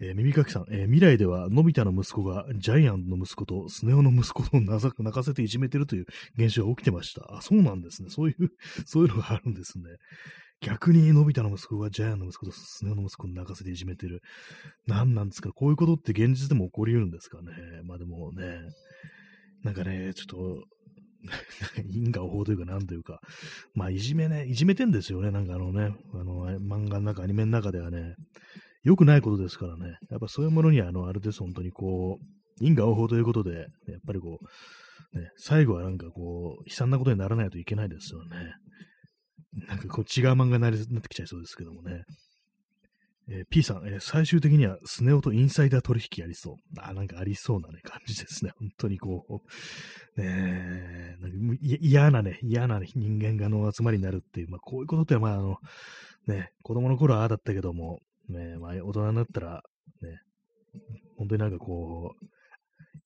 えー、耳かきさん、えー、未来では、のび太の息子がジャイアンの息子とスネ夫の息子を泣かせていじめてるという現象が起きてました。あ、そうなんですね。そういう、そういうのがあるんですね。逆にのび太の息子がジャイアンの息子とスネ夫の息子を泣かせていじめてる。何なんですか？こういうことって現実でも起こり得るんですかね？まあでもね、なんかね、ちょっと、因果応報というか、なんというか、まあ、いじめね、いじめてんですよね、なんかあのね、あの、漫画の中、アニメの中ではね、良くないことですからね。やっぱそういうものには、あの、あれです、本当にこう、因果応報ということで、やっぱりこう、ね、最後はなんかこう、悲惨なことにならないといけないですよね。なんかこう違う漫画になってきちゃいそうですけどもね。えー、P さん、えー、最終的にはスネ夫とインサイダー取引ありそう。あ、なんかありそうなね、感じですね。本当にこう、ねなんか嫌なね、嫌な、ね、人間がの集まりになるっていう、まあこういうことって、まああの、ね、子供の頃はああだったけども、ね、まあ、大人になったら、ね、本当になんかこう、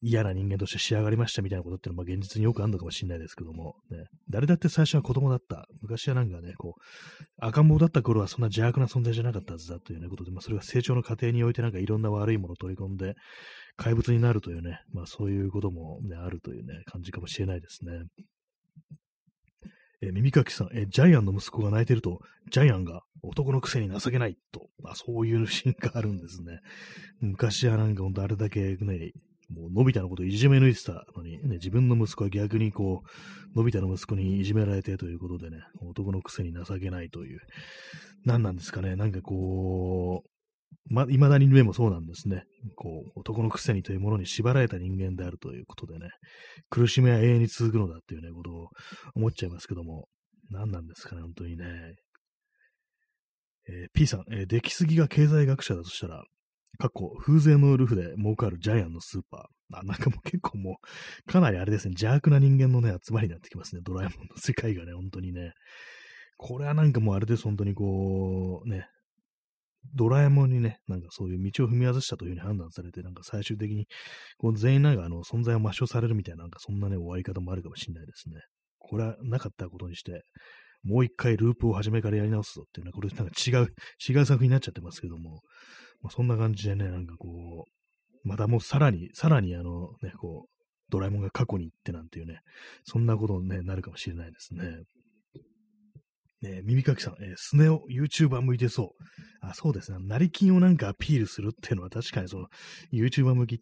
嫌な人間として仕上がりましたみたいなことってのは、まあ、現実によくあるのかもしれないですけども、ね、誰だって最初は子供だった。昔はなんかね、こう、赤ん坊だった頃はそんな邪悪な存在じゃなかったはずだというね、ことで、まあ、それが成長の過程においてなんかいろんな悪いものを取り込んで、怪物になるというね、まあそういうことも、ね、あるというね、感じかもしれないですね。え、耳かきさん、え、ジャイアンの息子が泣いてると、ジャイアンが男のくせに情けないと、まあ、そういうシーンがあるんですね。昔はなんかほんとあれだけね、もう、のび太のことをいじめ抜いてたのに、ね、自分の息子は逆にこう、のび太の息子にいじめられてということでね、男のくせに情けないという、何なんですかね、なんかこう、ま、未だに目もそうなんですね。こう、男のくせにというものに縛られた人間であるということでね、苦しみは永遠に続くのだっていうね、ことを思っちゃいますけども、何なんですかね、本当にね。えー、P さん、えー、出来すぎが経済学者だとしたら、過去、風情のルフで儲かるジャイアンのスーパー。あ、なんかもう結構もう、かなりあれですね、邪悪な人間のね、集まりになってきますね、ドラえもんの世界がね、本当にね。これはなんかもうあれです、本当にこう、ね、ドラえもんにね、なんかそういう道を踏み外したというふうに判断されて、なんか最終的に、こう全員なんかあの存在を抹消されるみたいな、なんかそんなね、終わり方もあるかもしれないですね。これはなかったことにして、もう一回ループを初めからやり直すぞっていうね、これなんか違う、違う作品になっちゃってますけども、まあ、そんな感じでね、なんかこう、またもうさらに、さらにあのね、こう、ドラえもんが過去に行ってなんていうね、そんなことに、ね、なるかもしれないですね。ね耳かきさん、えー、スネ夫 YouTuber 向いてそう。あ、そうですね。成金をなんかアピールするっていうのは確かにその YouTuber 向き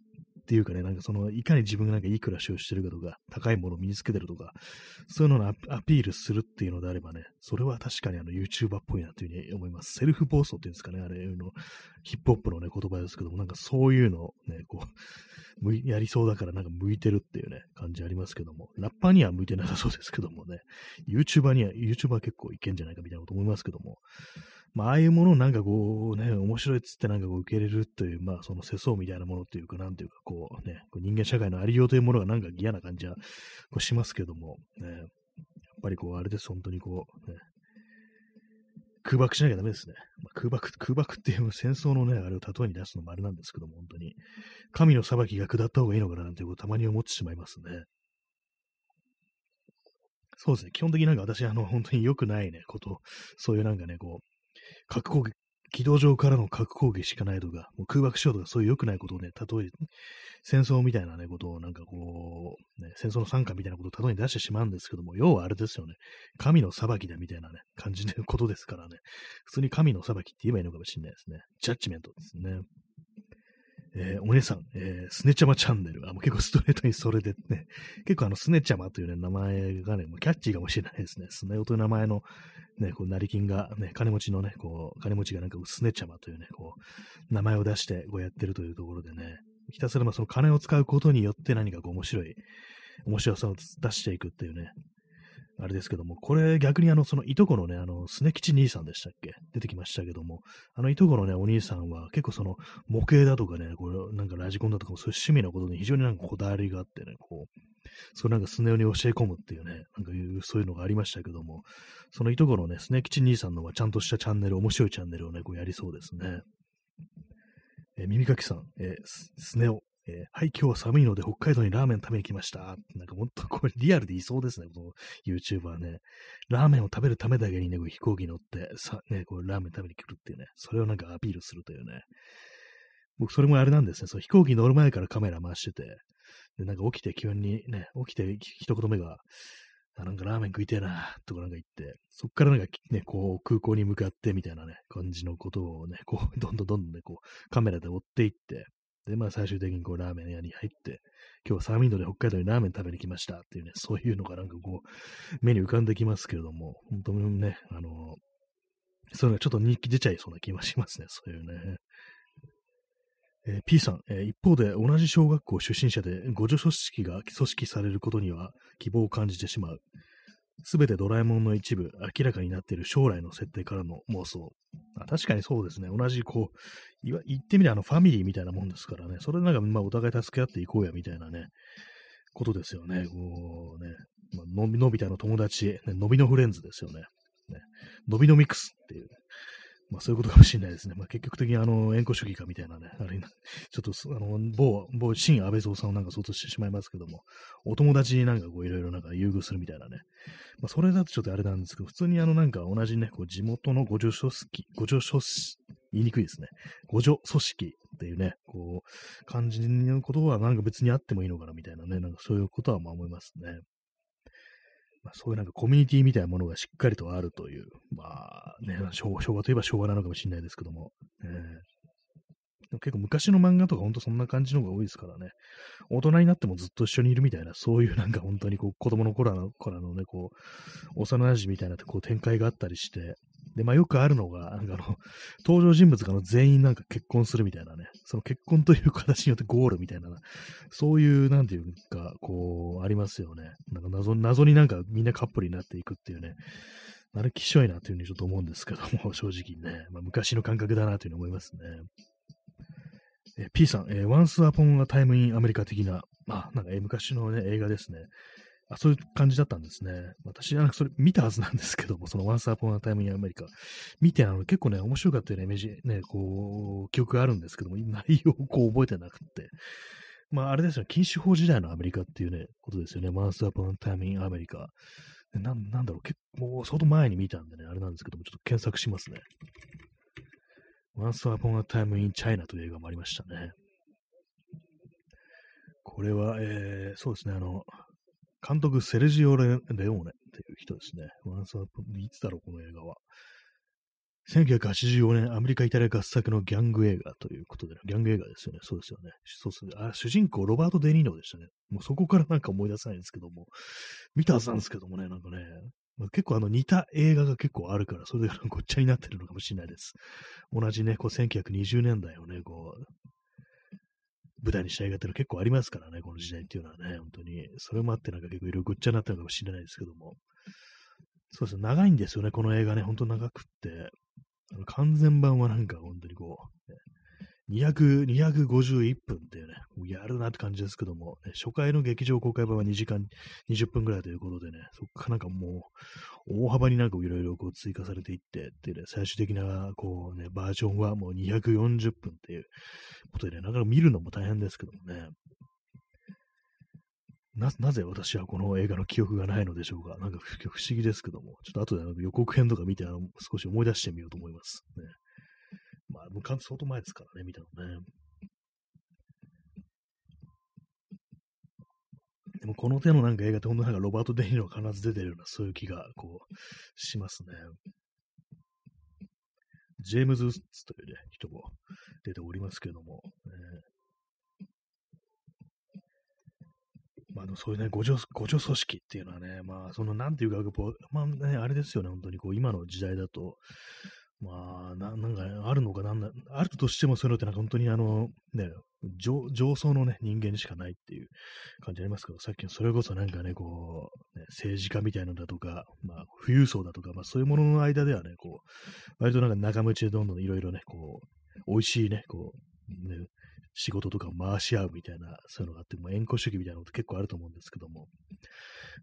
っていうかね、なんかその、いかに自分がなんかいい暮らしをしてるかとか、高いものを身につけてるとか、そういうのをアピールするっていうのであればね、それは確かにあの YouTuber っぽいなというふうに思います。セルフ暴走っていうんですかね、あれの、ヒップホップのね、言葉ですけども、なんかそういうのをね、こう、やりそうだからなんか向いてるっていうね、感じありますけども、ラッパーには向いてなさそうですけどもね、YouTuber には、YouTuber 結構いけんじゃないかみたいなこと思いますけども、まあ、ああいうものをなんかこうね、面白いっつってなんかこう受け入れるという、まあその世相みたいなものっていうか、なんていうかこうね、こう人間社会のありようというものがなんか嫌な感じはこうしますけども、ね、やっぱりこうあれです、本当にこう、ね、空爆しなきゃダメですね。まあ、空爆、空爆っていう戦争のね、あれを例えに出すのもあれなんですけども、本当に。神の裁きが下った方がいいのかななんていうことをたまに思ってしまいますね。そうですね。基本的になんか私、あの、本当に良くないね、こと、そういうなんかね、こう、核攻撃、軌道上からの核攻撃しかないとか、もう空爆しようとかそういう良くないことをね、例え、戦争みたいなね、ことをなんかこう、ね、戦争の参加みたいなことを例えに出してしまうんですけども、要はあれですよね。神の裁きだみたいなね、感じのことですからね。普通に神の裁きって言えばいいのかもしれないですね。ジャッジメントですね。えー、お姉さん、えー、スネちゃまチャンネル。あ、もう結構ストレートにそれでね、結構あの、スネちゃまというね、名前がね、もうキャッチーかもしれないですね。スネ夫という名前の、ね、こう、成金が、ね、金持ちのね、こう、金持ちがなんか、スネちゃまというね、こう、名前を出して、こうやってるというところでね、ひたすらまあその金を使うことによって何かこう面白い、面白さを出していくっていうね、あれですけども、これ逆にあの、そのいとこのね、あの、スネ吉兄さんでしたっけ？出てきましたけども、あのいとこのね、お兄さんは結構その模型だとかね、これなんかラジコンだとかもそういう趣味のことに非常になんかこだわりがあってね、こう、それなんかスネ夫に教え込むっていうね、なんかいう、そういうのがありましたけども、そのいとこのね、スネ吉兄さんのはちゃんとしたチャンネル、面白いチャンネルをね、こうやりそうですね。え、耳かきさん、えー、スネ夫、えー、はい、今日は寒いので北海道にラーメン食べに来ました。なんかもっとこれリアルでいそうですね、この YouTuber ね。ラーメンを食べるためだけにね、こう飛行機乗って、さ、ね、こうラーメン食べに来るっていうね、それをなんかアピールするというね。僕、それもあれなんですね、そう飛行機乗る前からカメラ回してて、で、なんか起きて急にね、起きて一言目が、あなんかラーメン食いてえな、とかなんか言って、そっからなんかね、こう空港に向かってみたいなね、感じのことをね、こう、どんどんどんどんね、こう、カメラで追っていって、で、まあ最終的にこうラーメン屋に入って、今日はサーミンドで北海道にラーメン食べに来ましたっていうね、そういうのがなんかこう、目に浮かんできますけれども、本当にね、あの、そういうのがちょっと人気出ちゃいそうな気もしますね、そういうね。えー、P さん、えー、一方で同じ小学校出身者で互助組織が組織されることには希望を感じてしまう。すべてドラえもんの一部、明らかになっている将来の設定からの妄想。あ確かにそうですね。同じ、こう、言ってみればあのファミリーみたいなもんですからね。それなんか、まあ、お互い助け合っていこうや、みたいなね、ことですよね。こうね、まあ、のびのび太の友達、ね、のびのフレンズですよね。ねのびのミックスっていう、まあそういうことかもしれないですね。まあ結局的にあの、縁故主義かみたいなね、あれちょっと、あの、某、某、新安倍蔵さんをなんか想像してしまいますけども、お友達になんかこういろいろなんか優遇するみたいなね。まあそれだとちょっとあれなんですけど、普通にあのなんか同じね、こう地元の互助組織、互助組織、言いにくいですね。互助組織っていうね、こう、感じのことはなんか別にあってもいいのかなみたいなね、なんかそういうことはまあ思いますね。まあ、そういうなんかコミュニティみたいなものがしっかりとあるという、まあね、昭和といえば昭和なのかもしれないですけども、えー、結構昔の漫画とかほんとそんな感じの方が多いですからね、大人になってもずっと一緒にいるみたいな、そういうなんか本当にこう子供の頃の頃のね、こう、幼馴染みたいなこう展開があったりして、で、まあよくあるのが、なんかあの、登場人物がの全員なんか結婚するみたいなね、その結婚という形によってゴールみたいな、そういう、なんていうか、こう、ありますよね。なんか謎謎になんかみんなカップルになっていくっていうね、あれ、きしょいなというふうにちょっと思うんですけども、正直ね、まあ、昔の感覚だなというふうに思いますね。え P さん、えー、Once Upon a Time in America 的な、まあ、なんか、昔のね、映画ですね。あ、そういう感じだったんですね。私はそれ見たはずなんですけども、その Once Upon a Time in America。見て、あの、結構ね、面白かったようなイメージ、ね、こう、記憶があるんですけども、内容をこう覚えてなくて。まあ、あれですよ、禁止法時代のアメリカっていうね、ことですよね。Once Upon a Time in America。ななんだろう、結構、相当前に見たんでね、あれなんですけども、ちょっと検索しますね。Once Upon a Time in China という映画もありましたね。これは、えー、そうですね、あの、監督、セルジオ・レオーネっていう人ですね。ワンサープ、いつだろう、この映画は。1984年、アメリカ・イタリア合作のギャング映画ということで、ギャング映画ですよね。そうですよね。そうですね。あ、主人公、ロバート・デ・ニーノでしたね。もうそこからなんか思い出せないんですけども、見たはずなんですけどもね、なんかね、まあ、結構あの似た映画が結構あるから、それでごっちゃになってるのかもしれないです。同じね、こう1920年代をね、こう、舞台にしたい方の結構ありますからね、この時代っていうのはね、本当に。それもあってなんか結構いろいろぐっちゃになったのかもしれないですけども。そうですね、長いんですよね、この映画ね、ほんと長くって。あの完全版はなんか本当にこう、200、251分っていうね、もうやるなって感じですけども、ね、初回の劇場公開版は2時間20分ぐらいということでね、そっかなんかもう、大幅になんかいろいろこう追加されていってっていうね、最終的なこうね、バージョンはもう240分っていうことでね、なかなか見るのも大変ですけどもね。な、なぜ私はこの映画の記憶がないのでしょうか。なんか不思議ですけども、ちょっと後で予告編とか見て、あの少し思い出してみようと思います。ね。まあ、もう相当前ですからね、見たのね。でもこの手のなんか映画って本当なんかロバート・デ・ニーロが必ず出てるようなそういう気がこうしますね。ジェームズ・ウッズという、ね、人も出ておりますけども、ね、まあ、そういうね、互助、互助組織っていうのはね、まあ、その、なんていうか、まあね、あれですよね、本当にこう、今の時代だと、まあ、ななんか、あるのかなんだ、あるとしてもそういうのってなんか本当にあの、ね、上上層のね、人間にしかないっていう感じありますけど、さっきのそれこそなんかね、こう、ね、政治家みたいなのだとか、まあ、富裕層だとか、まあそういうものの間ではね、こう、割となんか仲間内でどんどんいろいろね、こう、美味しいね、こう、ね、仕事とかを回し合うみたいな、そういうのがあって、まあ、縁故主義みたいなこと結構あると思うんですけども、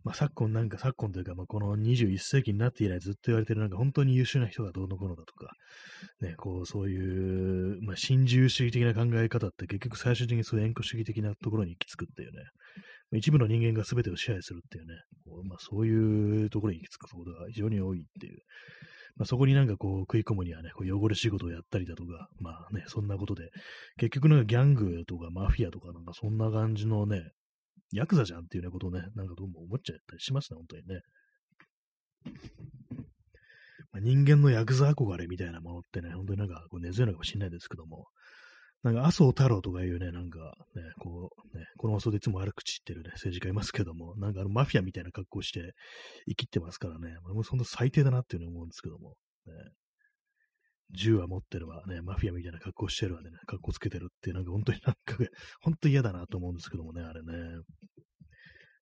まあ、昨今なんか昨今というか、まあ、この21世紀になって以来ずっと言われてるなんか本当に優秀な人がどうのこうのだとか、ね、こう、そういう、まあ、新自由主義的な考え方って結局最終的にそういう縁故主義的なところに行き着くっていうね、一部の人間が全てを支配するっていうね、こうまあ、そういうところに行き着くことが非常に多いっていう、まあ、そこになんかこう食い込むにはね、こう汚れ仕事をやったりだとか、まあね、そんなことで、結局なんかギャングとかマフィアとかなんかそんな感じのね、ヤクザじゃんっていうようなことをね、なんかどうも思っちゃったりしますね、本当にね。まあ、人間のヤクザ憧れみたいなものってね、本当になんかこう根強いのかもしれないですけども、なんか麻生太郎とかいうね、なんかね、こうね、この放送でいつも悪口言ってるね、政治家いますけども、なんかあのマフィアみたいな格好して生きてますからね、もうそんな最低だなっていうふうに思うんですけども、ね、銃は持ってるわ、ね、マフィアみたいな格好してるわね、格好つけてるっていう、なんか本当になんか、本当嫌だなと思うんですけどもね、あれね。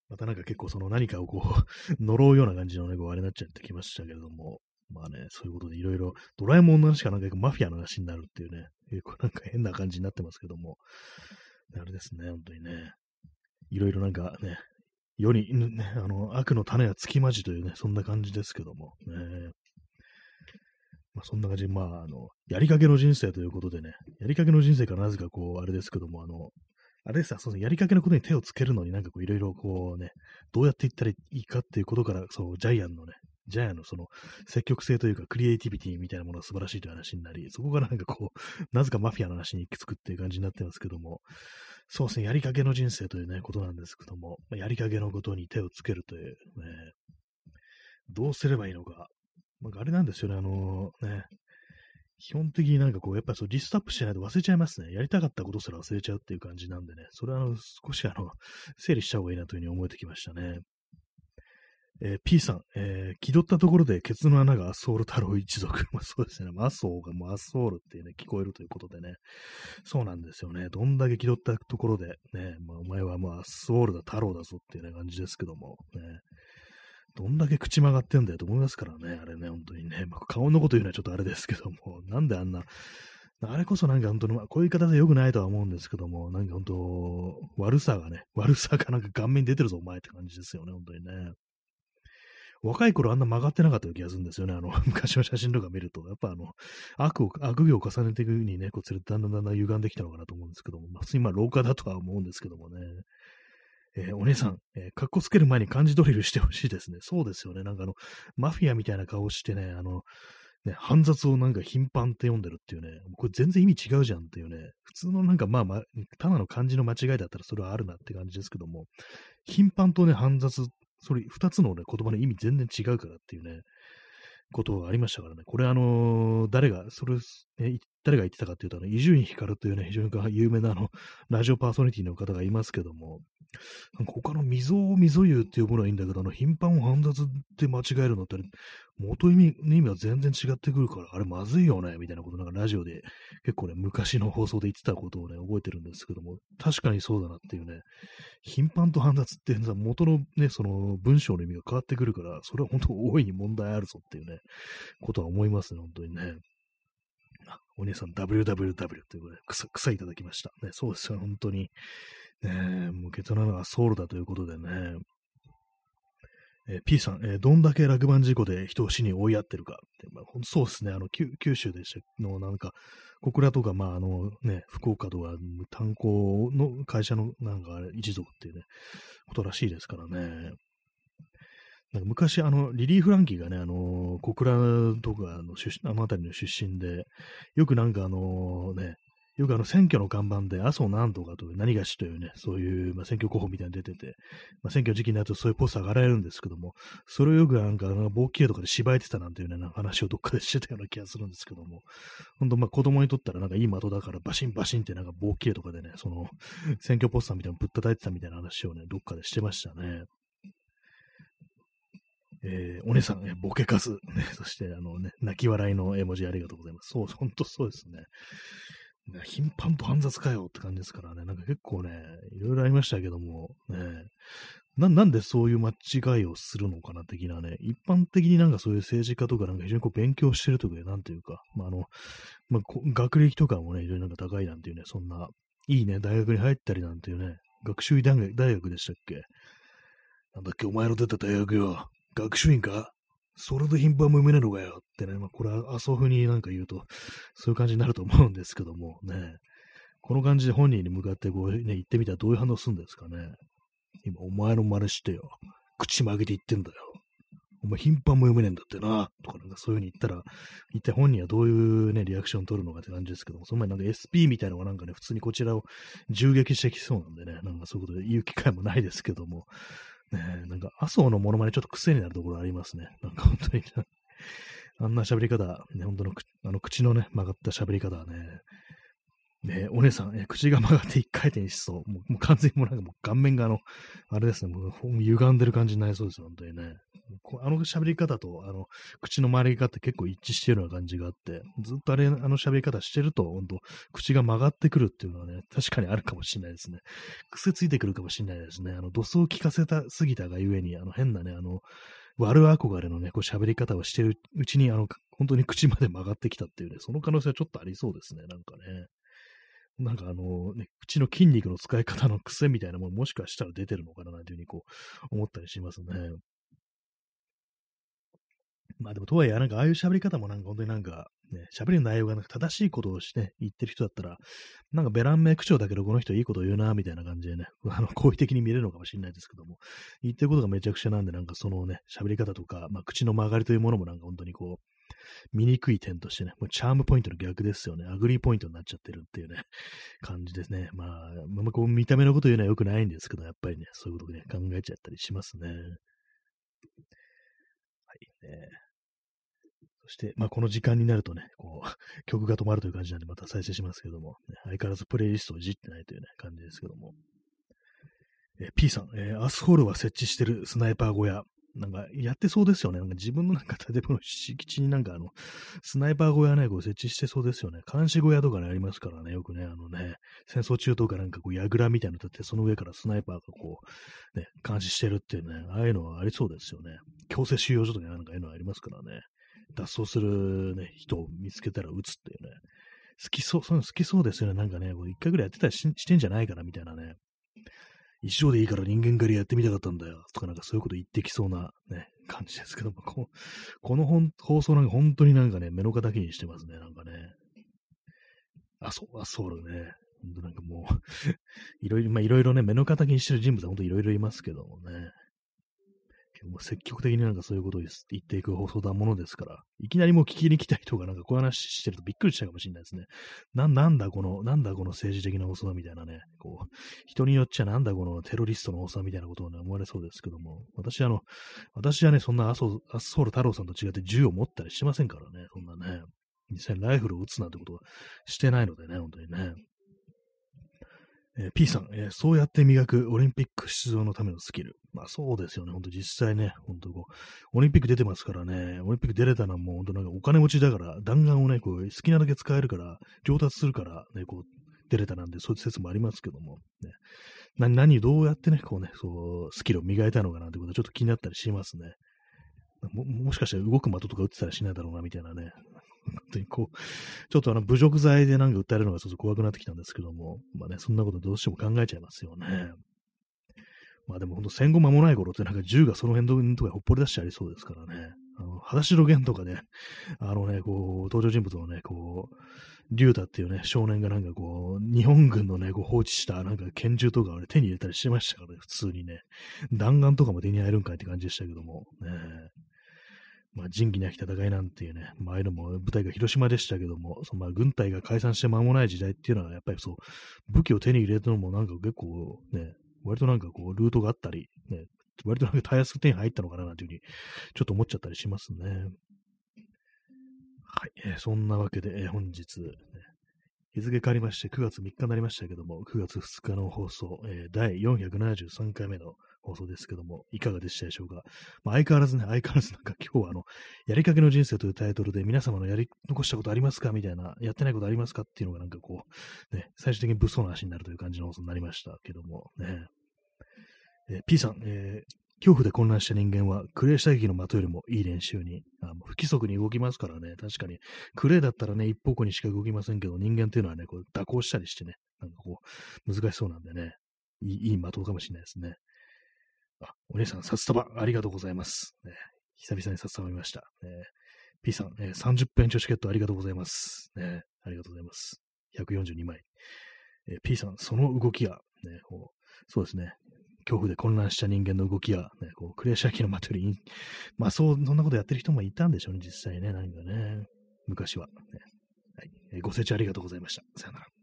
またなんか結構その何かをこう 呪うような感じのね、こうあれになっちゃってきましたけれども、まあね、そういうことでいろいろ、ドラえもんの話かなんかマフィアの話になるっていうね、結構なんか変な感じになってますけども、あれですね、本当にね、いろいろなんかね、世に、ね、あの、悪の種はつきまじというね、そんな感じですけども、ね、まあ、そんな感じで、まあ、あの、やりかけの人生ということでね、やりかけの人生からなぜかこう、あれですけども、あの、あれです、そのやりかけのことに手をつけるのになんかこう、いろいろこうね、どうやっていったらいいかっていうことから、そう、ジャイアンのね、ジャイアンのその積極性というかクリエイティビティみたいなものが素晴らしいという話になり、そこからなんかこう、なぜかマフィアの話に行き着くっていう感じになってますけども、そうですね、やりかけの人生というね、ことなんですけどもま、やりかけのことに手をつけるというね、どうすればいいのか。なんかあれなんですよね、あのね、基本的になんかこう、やっぱりそうリストアップしないと忘れちゃいますね。やりたかったことすら忘れちゃうっていう感じなんでね、それはあの少しあの、整理した方がいいなというふうに思えてきましたね。えー、P さん、えー、気取ったところでケツの穴がアソール太郎一族。まあ、そうですね。アソーがもうアソールってね、聞こえるということでね。そうなんですよね。どんだけ気取ったところで、ね、まあ、お前はもうアソールだ、太郎だぞっていうね、感じですけども、ね。どんだけ口曲がってんだよと思いますからね、あれね、本当にね。まあ、顔のこと言うのはちょっとあれですけども、なんであんな、あれこそなんか本当に、まあ、こういう言い方で良くないとは思うんですけども、なんか本当、悪さがね、悪さがなんか顔面に出てるぞ、お前って感じですよね、本当にね。若い頃あんな曲がってなかった気がするんですよね。あの、昔の写真とか見ると。やっぱあの、悪を、悪行を重ねていくにね、こう、だんだんだんだん歪んできたのかなと思うんですけども、まあ、普通にまあ、廊下だとは思うんですけどもね。えー、お姉さん、えー、格好つける前に漢字ドリルしてほしいですね。そうですよね。なんかあの、マフィアみたいな顔してね、あの、ね、煩雑をなんか頻繁って読んでるっていうね、これ全然意味違うじゃんっていうね、普通のなんかまあまあ、ただの漢字の間違いだったらそれはあるなって感じですけども、頻繁とね、煩雑それ、二つのね、言葉の意味全然違うからっていうね、ことがありましたからね。これあのー、誰が、それ、ね、誰が言ってたかっていうと、あの伊集院光というね、非常に有名なあの、ラジオパーソナリティの方がいますけども、なんか他の溝を溝湯って呼ぶのはいいんだけど、あの、頻繁を煩雑って間違えるのって、元意味の意味は全然違ってくるから、あれまずいよね、みたいなことなんかラジオで結構ね、昔の放送で言ってたことをね、覚えてるんですけども、確かにそうだなっていうね、頻繁と煩雑って元のね、その文章の意味が変わってくるから、それは本当大いに問題あるぞっていうね、ことは思いますね、本当にね。お姉さん WWW ということで、草、草いただきました。ね、そうですよ、本当に。ね、もうケツなのはソウルだということでね。えー、P さん、えー、どんだけ落盤事故で人を死に追いやってるかって、まあ、そうですね、あの九州でしたの、なんか、小倉とか、まあ、あのね、福岡とか、炭鉱の会社のなんか一族っていうね、ことらしいですからね。なんか昔、あの、リリー・フランキーがね、あの、小倉とかの出身あの辺りの出身で、よくなんかあのね、よくあの選挙の看板で、麻生なんとかと何がしというね、そういう、まあ、選挙候補みたいに出てて、まあ、選挙時期になるとそういうポスターがられるんですけども、それをよくなんか、冒険とかで芝居てたなんていうね、な話をどっかでしてたような気がするんですけども、本当まあ子供にとったらなんかいい的だからバシンバシンってなんか冒険とかでね、その選挙ポスターみたいなのぶったたいてたみたいな話をね、どっかでしてましたね。えー、お姉さん、ね、ボケカス、ね、そして、あのね、泣き笑いの絵文字ありがとうございます。そう、ほんとそうですね。頻繁と煩雑かよって感じですからね、なんか結構ね、いろいろありましたけども、ね、ななんでそういう間違いをするのかな的なね、一般的になんかそういう政治家とかなんか非常にこう勉強してるとか、なんていうか、まあ、あの、まあ、学歴とかもね、非常になんか高いなんていうね、そんないいね、大学に入ったりなんていうね、学習大学でしたっけ？なんだっけ、お前の出た大学よ。学習院か？それで頻繁も読めねえのかよってね、まあ、これは麻生風になんか言うと、そういう感じになると思うんですけどもね、この感じで本人に向かってこうね、言ってみたらどういう反応するんですかね。今、お前の真似してよ。口曲げて言ってんだよ。お前頻繁も読めねえんだってな。とかなんかそういう風に言ったら、一体本人はどういうね、リアクション取るのかって感じですけども、その前なんか SP みたいなのがなんかね、普通にこちらを銃撃してきそうなんでね、なんかそういうこと言う機会もないですけども、ね、なんか麻生のモノマネちょっと癖になるところありますね。なんか本当に、あんな喋り方、ね、本当のあの口のね、曲がった喋り方はね、ねお姉さん、え口が曲がって一回転しそう。もうもう完全にもうなんかもう顔面があの、あれですね、もう歪んでる感じになりそうです、本当にね。あの喋り方と、あの、口の周り方って結構一致してるような感じがあって、ずっとあれ、あの喋り方してると、本当口が曲がってくるっていうのはね、確かにあるかもしれないですね。癖ついてくるかもしれないですね。あの、土葬を聞かせたすぎたがゆえに、あの、変なね、あの、悪憧れのね、こう喋り方をしてるうちに、あの、本当に口まで曲がってきたっていうね、その可能性はちょっとありそうですね、なんかね。なんかあの、ね、口の筋肉の使い方の癖みたいなものもしかしたら出てるのかななんていうふうにこう思ったりしますね。まあでもとはいえ、なんかああいう喋り方もなんか本当になんかね、喋りの内容がなんか正しいことをして、言ってる人だったら、なんかベランメ口調だけどこの人いいこと言うな、みたいな感じでね、あの、好意的に見れるのかもしれないですけども、言ってることがめちゃくちゃなんで、なんかそのね、喋り方とか、まあ口の曲がりというものもなんか本当にこう、醜い点としてね、もうチャームポイントの逆ですよね。 ugly point になっちゃってるっていうね、感じですね。まあ、まあ、こう見た目のこと言うのは良くないんですけど、やっぱりね、そういうことで、ね、考えちゃったりしますね。はい、ね。そして、まあ、この時間になるとね、こう、曲が止まるという感じなんで、また再生しますけども、ね、相変わらずプレイリストをいじってないというね、感じですけども。え、P さん、えー、 asshole は設置してるスナイパー小屋、なんか、やってそうですよね。なんか自分のなんか 建物敷地になんかあの、スナイパー小屋ね、こう設置してそうですよね。監視小屋とかね、ありますからね、よくね、あのね、戦争中とかなんかこう、櫓みたいなの立って、その上からスナイパーがこう、ね、監視してるっていうね、ああいうのはありそうですよね。強制収容所とかなんかああいうのありますからね。脱走するね、人を見つけたら撃つっていうね。好きそう、そういうの好きそうですよね。なんかね、一回ぐらいやってたりしてんじゃないかな、みたいなね。一生でいいから人間狩りやってみたかったんだよ。とかなんかそういうこと言ってきそうなね、感じですけども、ここの放送なんか本当になんかね、目の敵にしてますね、なんかね。あ、そう、あ、そうだね。本当なんかもう いろいろ、まあいろいろね、目の敵にしてる人物は本当いろいろいますけどもね。もう積極的になんかそういうことを言っていく放送だものですから、いきなりもう聞きに来た人がなんかこういう話してるとびっくりしたかもしれないですね。な、なんだこの、なんだこの政治的な放送だみたいなね、こう、人によっちゃなんだこのテロリストの放送みたいなことをね、思われそうですけども、私あの、私はね、そんなアソアッソール太郎さんと違って銃を持ったりしてませんからね、そんなね、実際にライフルを撃つなんてことはしてないのでね、本当にね。えー、P さん、えー、そうやって磨くオリンピック出場のためのスキル。まあそうですよね。ほんと実際ね、ほんとこう、オリンピック出てますからね、オリンピック出れたのはもうほんとなんかお金持ちだから、弾丸をね、こう、好きなだけ使えるから、上達するから、ね、こう、出れたなんで、そういう説もありますけども、ね。何、何、どうやってね、こうね、そう、スキルを磨いたのかなってことはちょっと気になったりしますね。ももしかしたら動く的とか打ってたらしないだろうな、みたいなね。本当にこう、ちょっとあの侮辱罪でなんか訴えるのがちょっと怖くなってきたんですけども、まあね、そんなことどうしても考えちゃいますよね。まあでも本当戦後間もない頃ってなんか銃がその辺とかほっぽり出してありそうですからね。あの、裸足の弦とかで、あのね、こう、登場人物のね、こう、竜太っていうね、少年がなんかこう、日本軍のね、こう放置したなんか拳銃とかを、ね、手に入れたりしてましたからね、普通にね。弾丸とかも手に入るんかいって感じでしたけども、ね。まあ、仁義なき戦いなんていうね、まあ、あいうのも舞台が広島でしたけども、そのまあ軍隊が解散して間もない時代っていうのは、やっぱりそう、武器を手に入れたのもなんか結構ね、割となんかこう、ルートがあったり、ね、割となんかたやすく手に入ったのかななんていうふうに、ちょっと思っちゃったりしますね。はい、えー、そんなわけで、えー、本日、ね、日付変わりまして、9月3日になりましたけども、9月2日の放送、えー、第473回目の放送ですけども、いかがでしたでしょうか？まあ、相変わらずね、相変わらずなんか今日はあの、やりかけの人生というタイトルで皆様のやり残したことありますか？みたいな、やってないことありますか？っていうのがなんかこう、ね、最終的に物騒な話になるという感じの放送になりましたけども、ね。えー、P さん、えー、恐怖で混乱した人間は、クレー射撃の的よりもいい練習に、あ不規則に動きますからね、確かに。クレーだったらね、一方向にしか動きませんけど、人間っていうのはね、こう蛇行したりしてね、なんかこう、難しそうなんでね、いいいい的かもしれないですね。あ、お姉さん、札束ありがとうございます。ね、久々に札束見ました。ね、P さん、え、30分延長チケットありがとうございます。ね、ありがとうございます。142枚。え、P さん、その動きや、ね、こうそうですね、恐怖で混乱した人間の動きや、ね、こうクレーシャー機のマトリン、まあそう、そんなことやってる人もいたんでしょうね、実際ね、何かね、昔は、ね。はい、え、ご清聴ありがとうございました。さよなら。